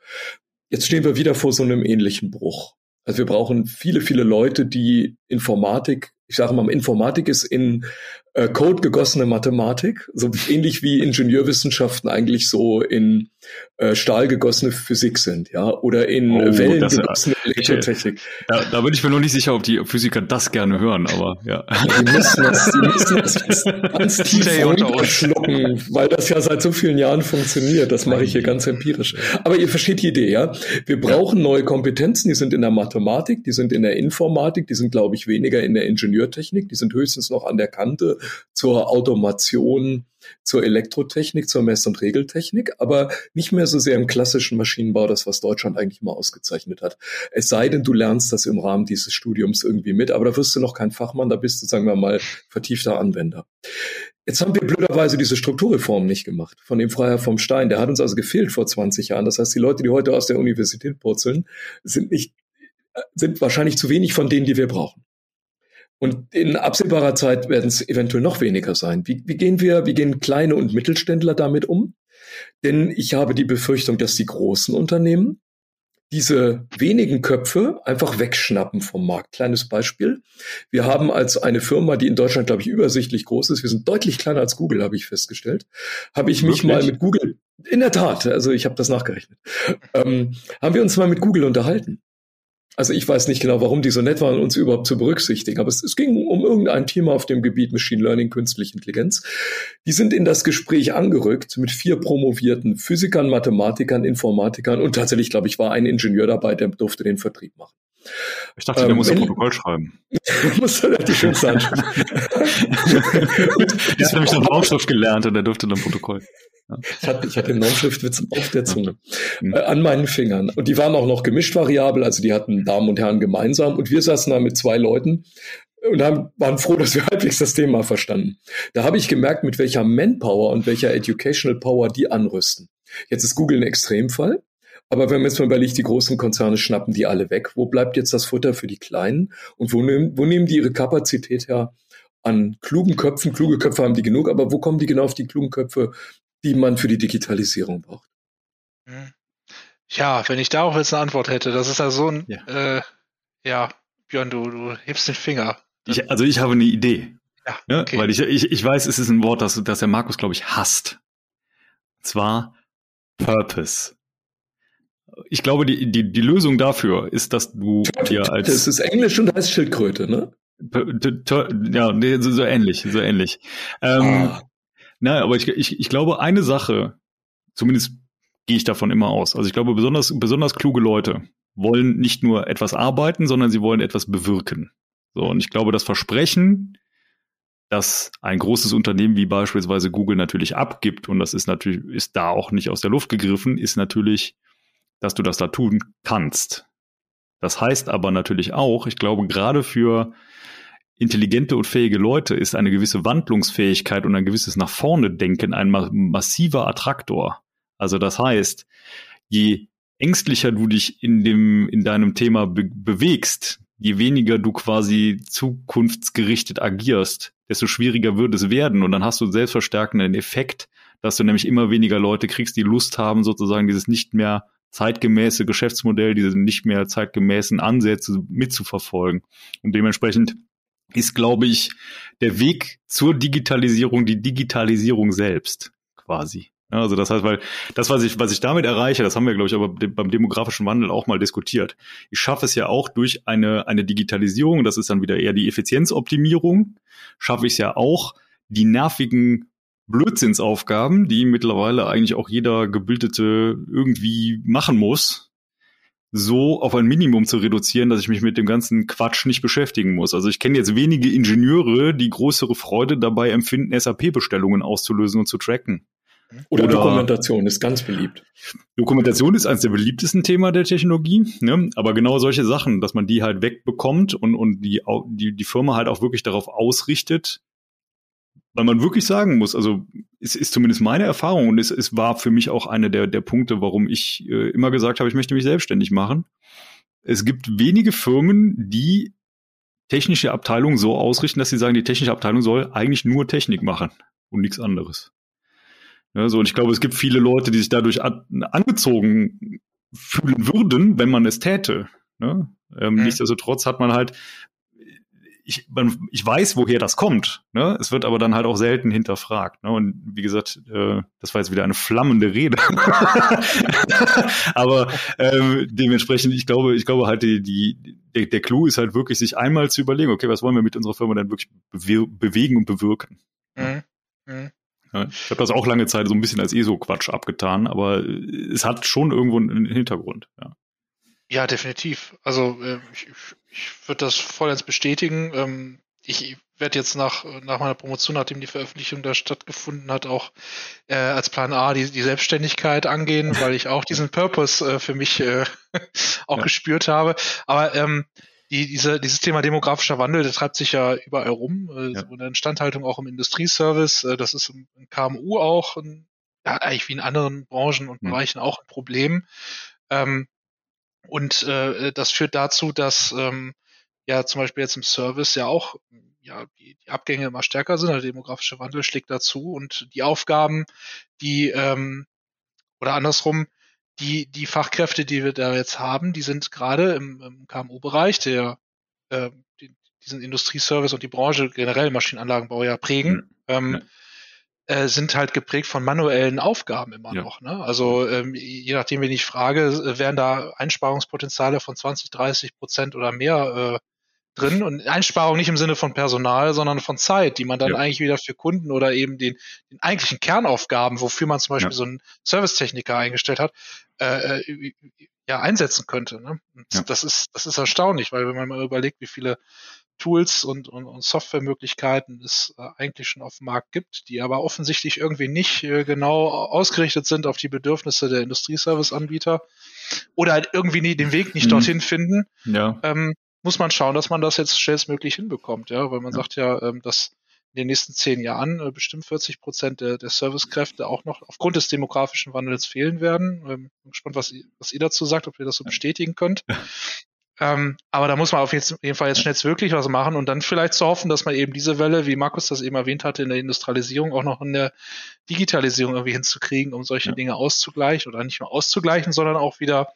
Jetzt stehen wir wieder vor so einem ähnlichen Bruch. Also wir brauchen viele, viele Leute, die Informatik ich sage mal, Informatik ist in äh, Code gegossene Mathematik, so ähnlich wie Ingenieurwissenschaften eigentlich so in äh, Stahl gegossene Physik sind, ja, oder in oh, Wellen das, gegossene Elektrotechnik. Da, da bin ich mir noch nicht sicher, ob die Physiker das gerne hören, aber ja. Die müssen das, die müssen das ganz tief runterschlucken, weil das ja seit so vielen Jahren funktioniert. Das mache ich hier ganz empirisch. Aber ihr versteht die Idee, ja? Wir brauchen neue Kompetenzen, die sind in der Mathematik, die sind in der Informatik, die sind, glaube ich, weniger in der Ingenieurtechnik, die sind höchstens noch an der Kante zur Automation, zur Elektrotechnik, zur Mess- und Regeltechnik, aber nicht mehr so sehr im klassischen Maschinenbau, das was Deutschland eigentlich mal ausgezeichnet hat. Es sei denn, du lernst das im Rahmen dieses Studiums irgendwie mit, aber da wirst du noch kein Fachmann, da bist du, sagen wir mal, vertiefter Anwender. Jetzt haben wir blöderweise diese Strukturreform nicht gemacht, von dem Freiherr vom Stein. Der hat uns also gefehlt vor 20 Jahren. Das heißt, die Leute, die heute aus der Universität purzeln, sind nicht, sind wahrscheinlich zu wenig von denen, die wir brauchen. Und in absehbarer Zeit werden es eventuell noch weniger sein. Wie, wie gehen wir, wie gehen kleine und Mittelständler damit um? Denn ich habe die Befürchtung, dass die großen Unternehmen diese wenigen Köpfe einfach wegschnappen vom Markt. Kleines Beispiel. Wir haben als eine Firma, die in Deutschland, glaube ich, übersichtlich groß ist, wir sind deutlich kleiner als Google, habe ich festgestellt, habe ich mich Wirklich? mal mit Google, in der Tat, also ich habe das nachgerechnet, ähm, haben wir uns mal mit Google unterhalten. Also ich weiß nicht genau, warum die so nett waren, uns überhaupt zu berücksichtigen, aber es, es, ging um irgendein Thema auf dem Gebiet Machine Learning, künstliche Intelligenz. Die sind in das Gespräch angerückt mit vier promovierten Physikern, Mathematikern, Informatikern und tatsächlich, glaube ich, war ein Ingenieur dabei, der durfte den Vertrieb machen. Ich dachte, der ähm, muss ein Protokoll schreiben. (laughs) muss die schönste Handschrift. (laughs) Der hat nämlich noch Raumschrift gelernt und er durfte dann Protokoll. Ich hatte, ich hatte den Normschriftwitz auf der Zunge, äh, an meinen Fingern. Und die waren auch noch gemischt variabel, also die hatten Damen und Herren gemeinsam. Und wir saßen da mit zwei Leuten und haben, waren froh, dass wir (laughs) halbwegs das Thema verstanden. Da habe ich gemerkt, mit welcher Manpower und welcher Educational Power die anrüsten. Jetzt ist Google ein Extremfall. Aber wenn man jetzt mal überlegt, die großen Konzerne schnappen die alle weg. Wo bleibt jetzt das Futter für die Kleinen? Und wo nehmen, wo nehmen die ihre Kapazität her? An klugen Köpfen, kluge Köpfe haben die genug, aber wo kommen die genau auf die klugen Köpfe, die man für die Digitalisierung braucht. Hm. Ja, wenn ich darauf jetzt eine Antwort hätte, das ist ja so ein, ja, äh, ja Björn, du, du hebst den Finger. Ich, also ich habe eine Idee. Ja, ne? okay. Weil ich, ich, ich weiß, es ist ein Wort, das, das der Markus, glaube ich, hasst. Und zwar Purpose. Ich glaube, die, die, die Lösung dafür ist, dass du dir als. Das ist Englisch und heißt Schildkröte, ne? Ja, nee, so, so ähnlich, so ähnlich. Ähm, ah. Na, aber ich, ich, ich glaube, eine Sache, zumindest gehe ich davon immer aus. Also ich glaube, besonders, besonders kluge Leute wollen nicht nur etwas arbeiten, sondern sie wollen etwas bewirken. So, und ich glaube, das Versprechen, das ein großes Unternehmen wie beispielsweise Google natürlich abgibt, und das ist natürlich, ist da auch nicht aus der Luft gegriffen, ist natürlich, dass du das da tun kannst. Das heißt aber natürlich auch, ich glaube, gerade für intelligente und fähige Leute ist eine gewisse Wandlungsfähigkeit und ein gewisses nach vorne Denken ein massiver Attraktor. Also das heißt, je ängstlicher du dich in dem, in deinem Thema be bewegst, je weniger du quasi zukunftsgerichtet agierst, desto schwieriger wird es werden. Und dann hast du selbstverstärkenden Effekt, dass du nämlich immer weniger Leute kriegst, die Lust haben, sozusagen dieses nicht mehr zeitgemäße Geschäftsmodell, diese nicht mehr zeitgemäßen Ansätze mitzuverfolgen. Und dementsprechend ist, glaube ich, der Weg zur Digitalisierung die Digitalisierung selbst quasi. Also das heißt, weil das, was ich, was ich damit erreiche, das haben wir, glaube ich, aber beim demografischen Wandel auch mal diskutiert. Ich schaffe es ja auch durch eine, eine Digitalisierung, das ist dann wieder eher die Effizienzoptimierung, schaffe ich es ja auch, die nervigen Blödsinnsaufgaben, die mittlerweile eigentlich auch jeder Gebildete irgendwie machen muss, so auf ein Minimum zu reduzieren, dass ich mich mit dem ganzen Quatsch nicht beschäftigen muss. Also ich kenne jetzt wenige Ingenieure, die größere Freude dabei empfinden, SAP-Bestellungen auszulösen und zu tracken. Oder, Oder, Dokumentation ist ganz beliebt. Dokumentation ist eines der beliebtesten Themen der Technologie, ne? aber genau solche Sachen, dass man die halt wegbekommt und, und die, die, die Firma halt auch wirklich darauf ausrichtet, weil man wirklich sagen muss, also es ist zumindest meine Erfahrung und es, es war für mich auch einer der, der Punkte, warum ich äh, immer gesagt habe, ich möchte mich selbstständig machen. Es gibt wenige Firmen, die technische Abteilungen so ausrichten, dass sie sagen, die technische Abteilung soll eigentlich nur Technik machen und nichts anderes. Ja, so, und ich glaube, es gibt viele Leute, die sich dadurch an, angezogen fühlen würden, wenn man es täte. Ne? Ähm, mhm. Nichtsdestotrotz hat man halt ich, man, ich weiß, woher das kommt. Ne? Es wird aber dann halt auch selten hinterfragt. Ne? Und wie gesagt, äh, das war jetzt wieder eine flammende Rede. (laughs) aber ähm, dementsprechend, ich glaube, ich glaube halt, die, die, der, der Clou ist halt wirklich, sich einmal zu überlegen, okay, was wollen wir mit unserer Firma denn wirklich bewe bewegen und bewirken? Mhm. Mhm. Ja, ich habe das auch lange Zeit so ein bisschen als ESO-Quatsch abgetan, aber es hat schon irgendwo einen Hintergrund. Ja. Ja, definitiv. Also äh, ich, ich würde das vollends bestätigen. Ähm, ich werde jetzt nach, nach meiner Promotion, nachdem die Veröffentlichung da stattgefunden hat, auch äh, als Plan A die, die Selbstständigkeit angehen, (laughs) weil ich auch diesen Purpose äh, für mich äh, (laughs) auch ja. gespürt habe. Aber ähm, die, diese, dieses Thema demografischer Wandel, der treibt sich ja überall rum. Äh, ja. So eine Instandhaltung auch im Industrieservice, äh, das ist im, im KMU auch, ein, ja, eigentlich wie in anderen Branchen und mhm. Bereichen auch ein Problem. Ähm, und äh, das führt dazu, dass ähm, ja zum Beispiel jetzt im Service ja auch ja, die, die Abgänge immer stärker sind, der demografische Wandel schlägt dazu und die Aufgaben, die ähm, oder andersrum, die, die Fachkräfte, die wir da jetzt haben, die sind gerade im, im KMU-Bereich, der äh, die, diesen Industrieservice und die Branche generell Maschinenanlagenbau ja prägen, ja. Ähm, äh, sind halt geprägt von manuellen Aufgaben immer ja. noch. Ne? Also ähm, je nachdem, wen ich frage, äh, werden da Einsparungspotenziale von 20, 30 Prozent oder mehr äh, drin. Und Einsparung nicht im Sinne von Personal, sondern von Zeit, die man dann ja. eigentlich wieder für Kunden oder eben den, den eigentlichen Kernaufgaben, wofür man zum Beispiel ja. so einen Servicetechniker eingestellt hat, äh, äh ja einsetzen könnte. Ne? Ja. Das ist das ist erstaunlich, weil wenn man mal überlegt, wie viele Tools und, und, und Softwaremöglichkeiten es äh, eigentlich schon auf dem Markt gibt, die aber offensichtlich irgendwie nicht äh, genau ausgerichtet sind auf die Bedürfnisse der Industrieservice-Anbieter oder halt irgendwie nie, den Weg nicht mhm. dorthin finden, ja. ähm, muss man schauen, dass man das jetzt schnellstmöglich hinbekommt, ja, weil man ja. sagt ja, ähm, dass in den nächsten zehn Jahren äh, bestimmt 40 Prozent der, der Servicekräfte auch noch aufgrund des demografischen Wandels fehlen werden. Ähm, bin gespannt, was, was ihr dazu sagt, ob ihr das so bestätigen könnt. Ähm, aber da muss man auf jeden Fall jetzt schnellstmöglich was machen und dann vielleicht zu hoffen, dass man eben diese Welle, wie Markus das eben erwähnt hatte, in der Industrialisierung auch noch in der Digitalisierung irgendwie hinzukriegen, um solche ja. Dinge auszugleichen oder nicht nur auszugleichen, sondern auch wieder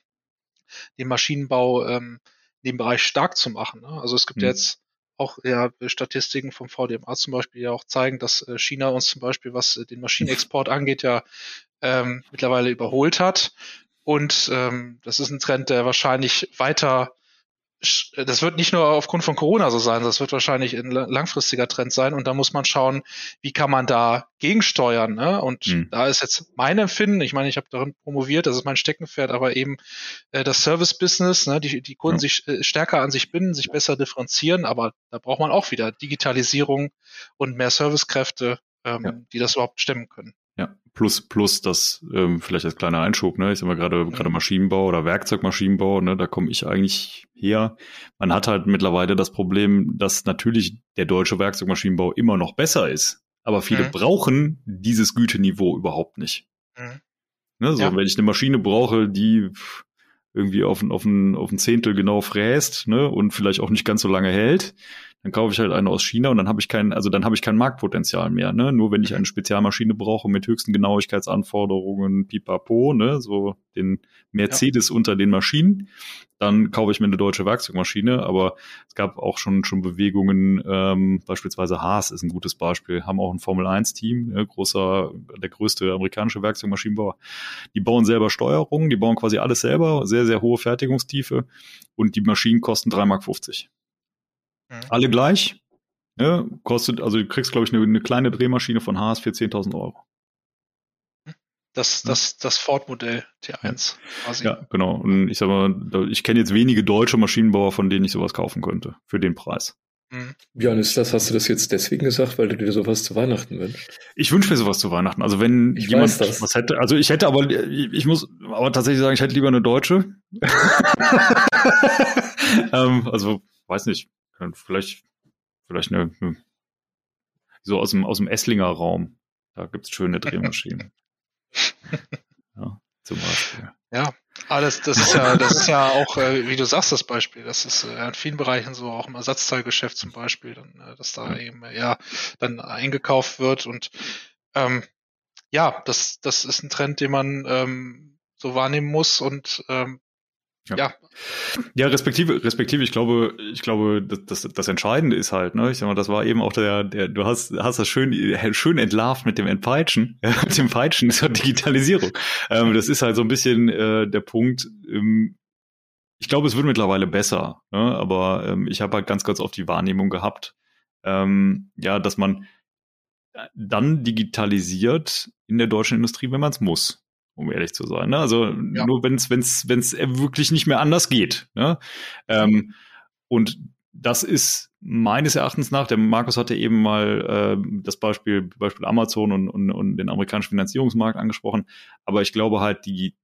den Maschinenbau ähm, in dem Bereich stark zu machen. Ne? Also es gibt mhm. jetzt auch ja, Statistiken vom VDMA zum Beispiel ja auch zeigen, dass äh, China uns zum Beispiel, was äh, den Maschinenexport angeht, ja ähm, mittlerweile überholt hat. Und ähm, das ist ein Trend, der wahrscheinlich weiter das wird nicht nur aufgrund von Corona so sein, das wird wahrscheinlich ein langfristiger Trend sein und da muss man schauen, wie kann man da gegensteuern. Ne? Und mhm. da ist jetzt mein Empfinden, ich meine, ich habe darin promoviert, das ist mein Steckenpferd, aber eben äh, das Service-Business, ne? die, die Kunden ja. sich äh, stärker an sich binden, sich besser differenzieren, aber da braucht man auch wieder Digitalisierung und mehr Servicekräfte, ähm, ja. die das überhaupt stemmen können. Ja, plus, plus das, ähm, vielleicht als kleiner Einschub, ne? Ich sag mal gerade, mhm. gerade Maschinenbau oder Werkzeugmaschinenbau, ne, da komme ich eigentlich her. Man hat halt mittlerweile das Problem, dass natürlich der deutsche Werkzeugmaschinenbau immer noch besser ist. Aber viele mhm. brauchen dieses Güteniveau überhaupt nicht. Mhm. Ne, so, ja. wenn ich eine Maschine brauche, die irgendwie auf ein, auf ein, auf ein Zehntel genau fräst, ne, und vielleicht auch nicht ganz so lange hält, dann kaufe ich halt eine aus China und dann habe ich kein, also dann habe ich kein Marktpotenzial mehr. Ne? Nur wenn ich eine Spezialmaschine brauche mit höchsten Genauigkeitsanforderungen, pipapo, ne, so den Mercedes ja. unter den Maschinen, dann kaufe ich mir eine deutsche Werkzeugmaschine. Aber es gab auch schon schon Bewegungen, ähm, beispielsweise Haas ist ein gutes Beispiel, haben auch ein Formel 1 Team, ne, großer, der größte amerikanische Werkzeugmaschinenbauer. Die bauen selber Steuerungen, die bauen quasi alles selber, sehr sehr hohe Fertigungstiefe und die Maschinen kosten 3,50 Mark. Mhm. Alle gleich. Ja, kostet, also du kriegst, glaube ich, eine, eine, kleine Drehmaschine von Haas für 10.000 Euro. Das, das, das Ford-Modell T1 quasi. Ja, genau. Und ich sag mal, ich kenne jetzt wenige deutsche Maschinenbauer, von denen ich sowas kaufen könnte, für den Preis. Mhm. Björn, ist das, hast du das jetzt deswegen gesagt, weil du dir sowas zu Weihnachten wünschst? Ich wünsche mir sowas zu Weihnachten. Also wenn ich jemand was hätte, also ich hätte aber, ich muss aber tatsächlich sagen, ich hätte lieber eine deutsche. (laughs) (laughs) ähm, also, weiß nicht, vielleicht, vielleicht eine, eine so aus dem, aus dem Esslinger Raum. Da gibt's schöne Drehmaschinen. (laughs) ja, zum Beispiel. Ja, alles, das ist ja, das ist ja auch, äh, wie du sagst, das Beispiel. Das ist äh, in vielen Bereichen so, auch im Ersatzteilgeschäft zum Beispiel, dann, äh, dass da eben ja dann eingekauft wird und ähm, ja, das, das ist ein Trend, den man ähm, so wahrnehmen muss und ähm, ja. ja. ja. respektive, respektive, ich glaube, ich glaube, das, das, das Entscheidende ist halt, ne, ich sag mal, das war eben auch der, der, du hast, hast das schön, schön entlarvt mit dem Entpeitschen, ja, (laughs) mit dem Peitschen (laughs) ist ja Digitalisierung. Ähm, das ist halt so ein bisschen äh, der Punkt, ähm, ich glaube, es wird mittlerweile besser, ne, aber ähm, ich habe halt ganz, ganz oft die Wahrnehmung gehabt, ähm, ja, dass man dann digitalisiert in der deutschen Industrie, wenn man es muss um ehrlich zu sein. Ne? Also ja. nur wenn es wenn's, wenn's wirklich nicht mehr anders geht. Ne? Ähm, und das ist meines Erachtens nach, der Markus hatte eben mal äh, das Beispiel, Beispiel Amazon und, und, und den amerikanischen Finanzierungsmarkt angesprochen, aber ich glaube halt, die,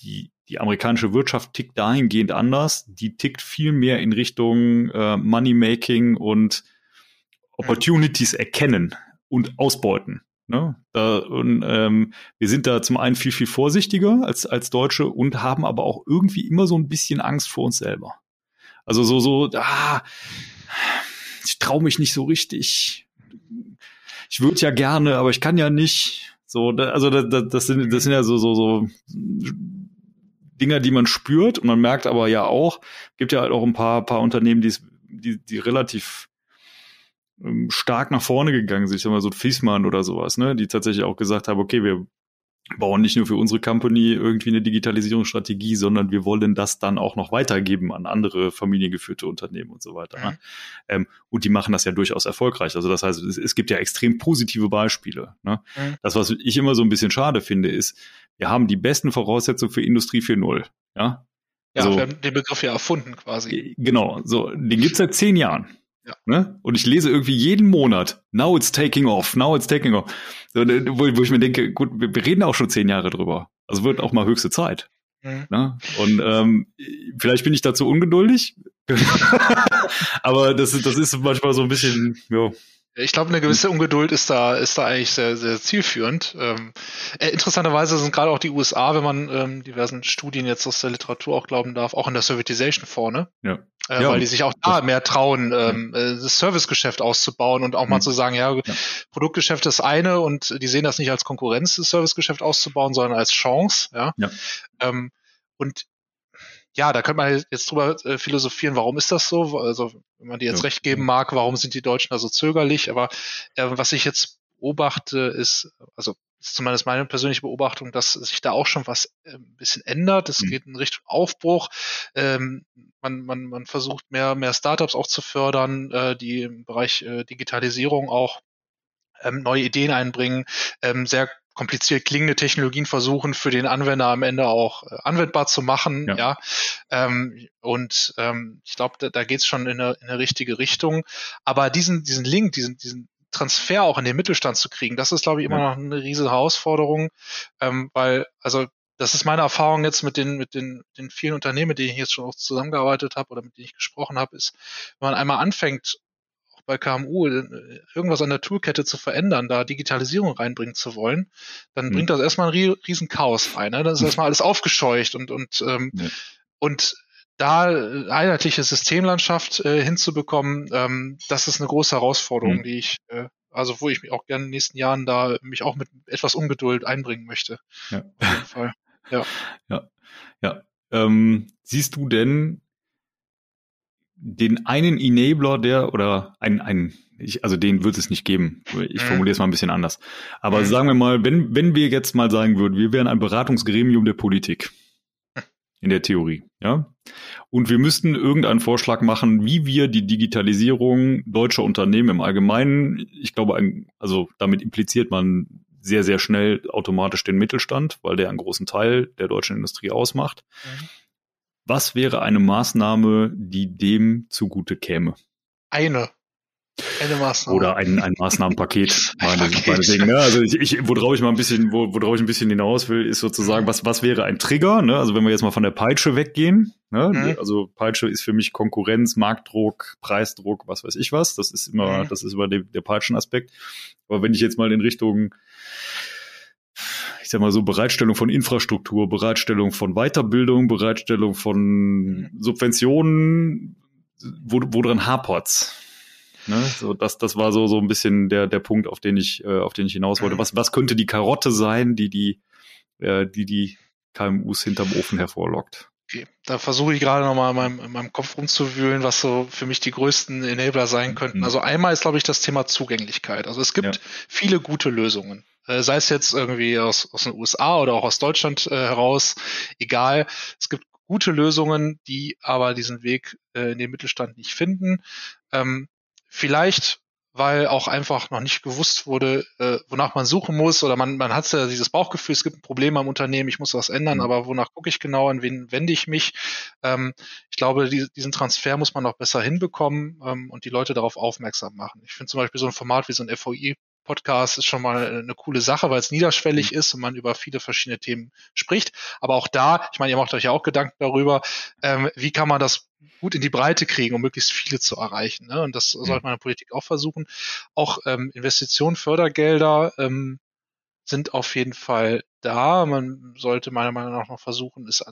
die, die amerikanische Wirtschaft tickt dahingehend anders. Die tickt viel mehr in Richtung äh, Money-Making und Opportunities erkennen und ausbeuten. Ne? Da, und, ähm, wir sind da zum einen viel, viel vorsichtiger als, als Deutsche und haben aber auch irgendwie immer so ein bisschen Angst vor uns selber. Also so, so, ah, ich traue mich nicht so richtig. Ich würde ja gerne, aber ich kann ja nicht. So, da, also da, das, sind, das sind ja so, so, so Dinger, die man spürt und man merkt aber ja auch, gibt ja halt auch ein paar, paar Unternehmen, die, die, die relativ ähm, stark nach vorne gegangen sind. Ich sag mal so Fiesmann oder sowas, ne, die tatsächlich auch gesagt haben, okay, wir bauen nicht nur für unsere Company irgendwie eine Digitalisierungsstrategie, sondern wir wollen das dann auch noch weitergeben an andere familiengeführte Unternehmen und so weiter. Ne? Mhm. Ähm, und die machen das ja durchaus erfolgreich. Also das heißt, es, es gibt ja extrem positive Beispiele. Ne? Mhm. Das, was ich immer so ein bisschen schade finde, ist, wir haben die besten Voraussetzungen für Industrie 4.0. Ja, ja also, wir haben den Begriff ja erfunden quasi. Genau, so, den gibt's seit zehn Jahren. Ja. Ne? Und ich lese irgendwie jeden Monat, now it's taking off, now it's taking off. So, wo, wo ich mir denke, gut, wir, wir reden auch schon zehn Jahre drüber. Also wird auch mal höchste Zeit. Mhm. Ne? Und ähm, vielleicht bin ich dazu ungeduldig. (laughs) Aber das, das ist manchmal so ein bisschen, ja, ich glaube, eine gewisse Ungeduld ist da, ist da eigentlich sehr, sehr zielführend. Ähm, äh, interessanterweise sind gerade auch die USA, wenn man ähm, diversen Studien jetzt aus der Literatur auch glauben darf, auch in der Servitization vorne. Ja. Äh, ja, weil die sich auch da mehr trauen, ähm. Äh, das Servicegeschäft auszubauen und auch mal mhm. zu sagen, ja, ja, Produktgeschäft ist eine und die sehen das nicht als Konkurrenz, das Servicegeschäft auszubauen, sondern als Chance. Ja. ja. Ähm, und ja, da könnte man jetzt drüber äh, philosophieren, warum ist das so? Also, wenn man dir jetzt ja. recht geben mag, warum sind die Deutschen da so zögerlich? Aber äh, was ich jetzt beobachte, ist, also ist zumindest meine persönliche Beobachtung, dass sich da auch schon was äh, ein bisschen ändert. Es mhm. geht in Richtung Aufbruch. Ähm, man, man, man versucht mehr, mehr Startups auch zu fördern, äh, die im Bereich äh, Digitalisierung auch ähm, neue Ideen einbringen, ähm, sehr kompliziert klingende Technologien versuchen, für den Anwender am Ende auch äh, anwendbar zu machen. Ja. ja. Ähm, und ähm, ich glaube, da, da geht es schon in eine, in eine richtige Richtung. Aber diesen, diesen Link, diesen, diesen Transfer auch in den Mittelstand zu kriegen, das ist, glaube ich, immer ja. noch eine riesige Herausforderung, ähm, weil, also das ist meine Erfahrung jetzt mit den, mit den, den vielen Unternehmen, mit denen ich jetzt schon auch zusammengearbeitet habe oder mit denen ich gesprochen habe, ist, wenn man einmal anfängt, bei KMU äh, irgendwas an der Toolkette zu verändern, da Digitalisierung reinbringen zu wollen, dann mhm. bringt das erstmal ein riesen Chaos rein. Ne? Das ist erstmal alles aufgescheucht und, und, ähm, ja. und da äh, einheitliche Systemlandschaft äh, hinzubekommen, ähm, das ist eine große Herausforderung, mhm. die ich, äh, also wo ich mich auch gerne in den nächsten Jahren da mich auch mit etwas Ungeduld einbringen möchte. Ja. Auf jeden Fall. Ja. (laughs) Ja. ja. Ähm, siehst du denn den einen Enabler, der oder ein, ein ich, also den wird es nicht geben. Ich mhm. formuliere es mal ein bisschen anders. Aber mhm. sagen wir mal, wenn, wenn wir jetzt mal sagen würden, wir wären ein Beratungsgremium der Politik. In der Theorie, ja. Und wir müssten irgendeinen Vorschlag machen, wie wir die Digitalisierung deutscher Unternehmen im Allgemeinen, ich glaube, ein, also damit impliziert man sehr, sehr schnell automatisch den Mittelstand, weil der einen großen Teil der deutschen Industrie ausmacht. Mhm. Was wäre eine Maßnahme, die dem zugute käme? Eine. Eine Maßnahme. Oder ein, ein Maßnahmenpaket, (laughs) meine, meinetwegen. Ne? Also ich, ich, worauf ich mal ein bisschen, wo, worauf ich ein bisschen hinaus will, ist sozusagen, was, was wäre ein Trigger? Ne? Also wenn wir jetzt mal von der Peitsche weggehen, ne? Mhm. also Peitsche ist für mich Konkurrenz, Marktdruck, Preisdruck, was weiß ich was. Das ist immer, mhm. das ist immer der, der Peitschenaspekt. Aber wenn ich jetzt mal in Richtung ich sag mal so, Bereitstellung von Infrastruktur, Bereitstellung von Weiterbildung, Bereitstellung von mhm. Subventionen, wo, wo dran hapert's? Ne? So, das, das war so, so ein bisschen der, der Punkt, auf den ich, äh, auf den ich hinaus wollte. Was, was könnte die Karotte sein, die die, äh, die, die KMUs hinterm Ofen hervorlockt? Okay. Da versuche ich gerade nochmal in meinem, in meinem Kopf rumzuwühlen, was so für mich die größten Enabler sein könnten. Mhm. Also einmal ist, glaube ich, das Thema Zugänglichkeit. Also es gibt ja. viele gute Lösungen. Äh, sei es jetzt irgendwie aus, aus den USA oder auch aus Deutschland äh, heraus, egal. Es gibt gute Lösungen, die aber diesen Weg äh, in den Mittelstand nicht finden. Ähm, Vielleicht, weil auch einfach noch nicht gewusst wurde, äh, wonach man suchen muss oder man, man hat ja dieses Bauchgefühl, es gibt ein Problem am Unternehmen, ich muss was ändern, mhm. aber wonach gucke ich genau, an wen wende ich mich? Ähm, ich glaube, die, diesen Transfer muss man noch besser hinbekommen ähm, und die Leute darauf aufmerksam machen. Ich finde zum Beispiel so ein Format wie so ein FOI Podcast ist schon mal eine coole Sache, weil es niederschwellig mhm. ist und man über viele verschiedene Themen spricht. Aber auch da, ich meine, ihr macht euch ja auch Gedanken darüber, ähm, wie kann man das gut in die Breite kriegen, um möglichst viele zu erreichen. Ne? Und das mhm. sollte man in der Politik auch versuchen. Auch ähm, Investitionen, Fördergelder ähm, sind auf jeden Fall da. Man sollte meiner Meinung nach noch versuchen, es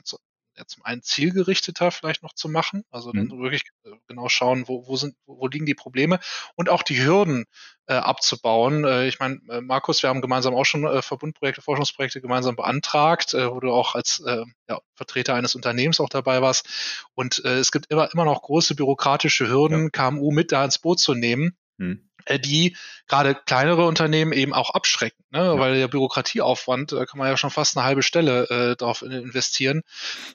ja, zum einen zielgerichteter vielleicht noch zu machen, also dann mhm. wirklich äh, genau schauen, wo, wo sind, wo liegen die Probleme und auch die Hürden äh, abzubauen. Äh, ich meine, äh, Markus, wir haben gemeinsam auch schon äh, Verbundprojekte, Forschungsprojekte gemeinsam beantragt, äh, wo du auch als äh, ja, Vertreter eines Unternehmens auch dabei warst. Und äh, es gibt immer, immer noch große bürokratische Hürden, ja. KMU mit da ins Boot zu nehmen. Mhm. Äh, die gerade kleinere Unternehmen eben auch abschrecken, ne? Ja. weil der Bürokratieaufwand, da kann man ja schon fast eine halbe Stelle äh, darauf investieren,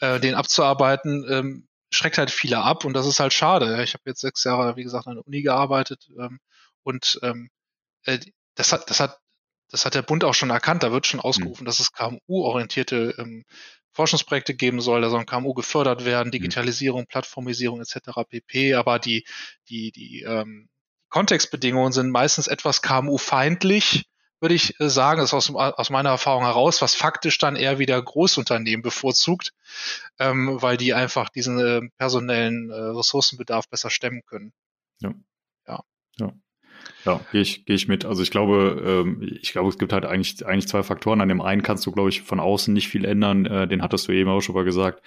äh, den abzuarbeiten, ähm, schreckt halt viele ab und das ist halt schade. Ich habe jetzt sechs Jahre, wie gesagt, an der Uni gearbeitet ähm, und ähm, äh, das hat, das hat, das hat der Bund auch schon erkannt. Da wird schon ausgerufen, mhm. dass es KMU-orientierte ähm, Forschungsprojekte geben soll, da sollen KMU gefördert werden, mhm. Digitalisierung, Plattformisierung etc. pp. Aber die, die, die ähm, Kontextbedingungen sind meistens etwas KMU-feindlich, würde ich äh, sagen. Das ist aus, aus, meiner Erfahrung heraus, was faktisch dann eher wieder Großunternehmen bevorzugt, ähm, weil die einfach diesen äh, personellen äh, Ressourcenbedarf besser stemmen können. Ja. Ja. ja. Ja, gehe ich, geh ich mit. Also ich glaube, ähm, ich glaube, es gibt halt eigentlich, eigentlich zwei Faktoren. An dem einen kannst du, glaube ich, von außen nicht viel ändern. Äh, den hattest du eben auch schon mal gesagt.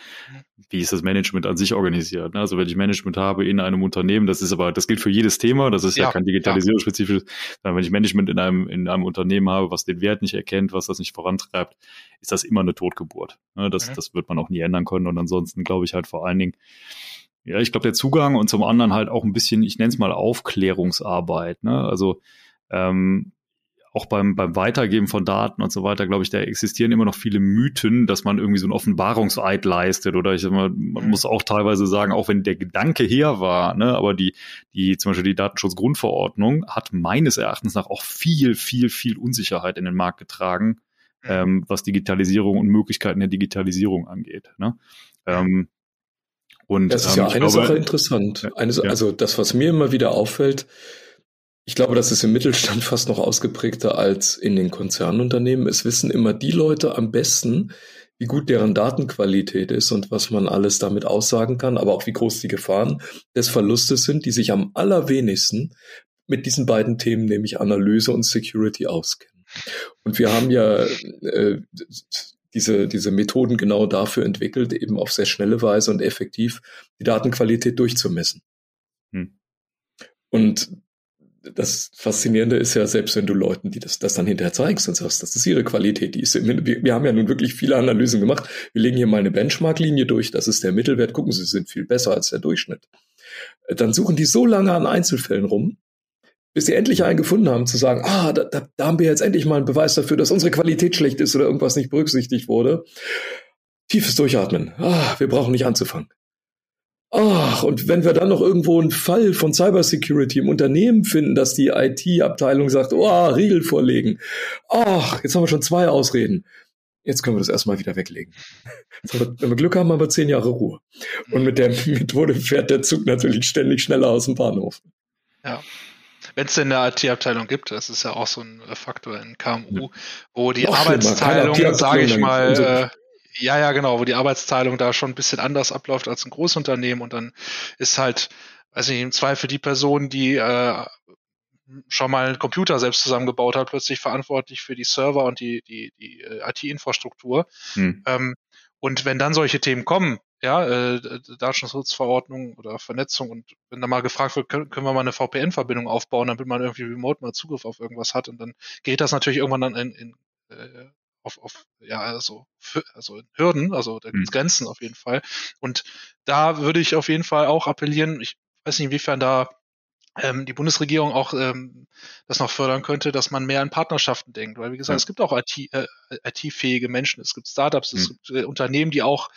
Wie ist das Management an sich organisiert? Ne? Also wenn ich Management habe in einem Unternehmen, das ist aber, das gilt für jedes Thema, das ist ja, ja kein digitalisierungsspezifisches, sondern wenn ich Management in einem, in einem Unternehmen habe, was den Wert nicht erkennt, was das nicht vorantreibt, ist das immer eine Totgeburt. Ne? Das, mhm. das wird man auch nie ändern können. Und ansonsten glaube ich halt vor allen Dingen, ja, ich glaube, der Zugang und zum anderen halt auch ein bisschen, ich nenne es mal Aufklärungsarbeit. Ne? Also ähm, auch beim, beim Weitergeben von Daten und so weiter, glaube ich, da existieren immer noch viele Mythen, dass man irgendwie so einen Offenbarungseid leistet. Oder ich sag mal, man mhm. muss auch teilweise sagen, auch wenn der Gedanke her war, ne, aber die, die, zum Beispiel die Datenschutzgrundverordnung hat meines Erachtens nach auch viel, viel, viel Unsicherheit in den Markt getragen, mhm. ähm, was Digitalisierung und Möglichkeiten der Digitalisierung angeht. Ne? Ähm, und, das ist ähm, ja eine glaube, Sache interessant. Eine, ja. Also das, was mir immer wieder auffällt, ich glaube, das ist im Mittelstand (laughs) fast noch ausgeprägter als in den Konzernunternehmen. Es wissen immer die Leute am besten, wie gut deren Datenqualität ist und was man alles damit aussagen kann, aber auch wie groß die Gefahren des Verlustes sind, die sich am allerwenigsten mit diesen beiden Themen, nämlich Analyse und Security, auskennen. Und wir haben ja äh, diese, diese Methoden genau dafür entwickelt, eben auf sehr schnelle Weise und effektiv die Datenqualität durchzumessen. Hm. Und das Faszinierende ist ja, selbst wenn du Leuten, die das, das dann hinterher zeigst und sagst, das ist ihre Qualität, die ist, wir, wir haben ja nun wirklich viele Analysen gemacht. Wir legen hier mal eine Benchmark-Linie durch, das ist der Mittelwert. Gucken Sie, Sie sind viel besser als der Durchschnitt. Dann suchen die so lange an Einzelfällen rum, bis sie endlich einen gefunden haben, zu sagen, ah, da, da, da haben wir jetzt endlich mal einen Beweis dafür, dass unsere Qualität schlecht ist oder irgendwas nicht berücksichtigt wurde. Tiefes Durchatmen. Ah, wir brauchen nicht anzufangen. Ach, und wenn wir dann noch irgendwo einen Fall von Cybersecurity im Unternehmen finden, dass die IT-Abteilung sagt, oh, Riegel vorlegen. Ach, jetzt haben wir schon zwei Ausreden. Jetzt können wir das erstmal wieder weglegen. Wir, wenn wir Glück haben, haben wir zehn Jahre Ruhe. Und mit der Methode fährt der Zug natürlich ständig schneller aus dem Bahnhof. Ja. Wenn es denn eine IT-Abteilung gibt, das ist ja auch so ein Faktor in KMU, wo die Noch Arbeitsteilung, sage ich mal, äh, ja, ja, genau, wo die Arbeitsteilung da schon ein bisschen anders abläuft als ein Großunternehmen und dann ist halt, weiß nicht, im Zweifel die Person, die äh, schon mal einen Computer selbst zusammengebaut hat, plötzlich verantwortlich für die Server und die, die, die äh, IT-Infrastruktur. Hm. Ähm, und wenn dann solche Themen kommen, ja, äh, Datenschutzverordnung oder Vernetzung und wenn da mal gefragt wird, können, können wir mal eine VPN-Verbindung aufbauen, damit man irgendwie remote mal Zugriff auf irgendwas hat und dann geht das natürlich irgendwann dann in, in äh, auf, auf ja, also, also Hürden, also da gibt es mhm. Grenzen auf jeden Fall. Und da würde ich auf jeden Fall auch appellieren, ich weiß nicht, inwiefern da ähm, die Bundesregierung auch ähm, das noch fördern könnte, dass man mehr an Partnerschaften denkt. Weil, wie gesagt, ja. es gibt auch IT, äh, IT-fähige Menschen, es gibt Startups, mhm. es gibt äh, Unternehmen, die auch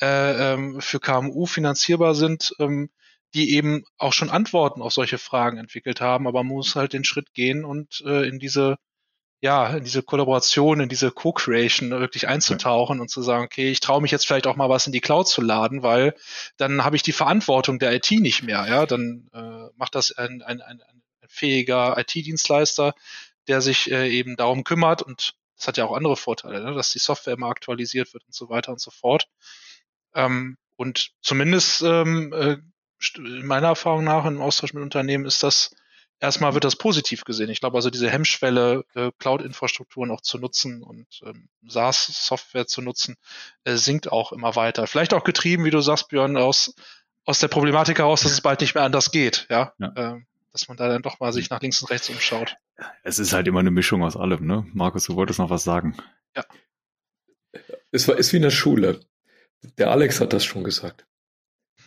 äh, ähm, für KMU finanzierbar sind, ähm, die eben auch schon Antworten auf solche Fragen entwickelt haben, aber man muss halt den Schritt gehen und äh, in diese ja, in diese Kollaboration, in diese Co-Creation wirklich einzutauchen ja. und zu sagen, okay, ich traue mich jetzt vielleicht auch mal was in die Cloud zu laden, weil dann habe ich die Verantwortung der IT nicht mehr. Ja, dann äh, macht das ein, ein, ein, ein fähiger IT-Dienstleister, der sich äh, eben darum kümmert und das hat ja auch andere Vorteile, ne? dass die Software immer aktualisiert wird und so weiter und so fort. Ähm, und zumindest ähm, äh, in meiner Erfahrung nach im Austausch mit Unternehmen ist das erstmal wird das positiv gesehen. Ich glaube also diese Hemmschwelle, äh, Cloud-Infrastrukturen auch zu nutzen und ähm, SaaS-Software zu nutzen, äh, sinkt auch immer weiter. Vielleicht auch getrieben, wie du sagst, Björn, aus, aus der Problematik heraus, dass es bald nicht mehr anders geht, ja. ja. Ähm, dass man da dann doch mal sich nach links und rechts umschaut. Es ist halt immer eine Mischung aus allem, ne? Markus, du wolltest noch was sagen. Ja. Es war, ist wie in der Schule. Der Alex hat das schon gesagt.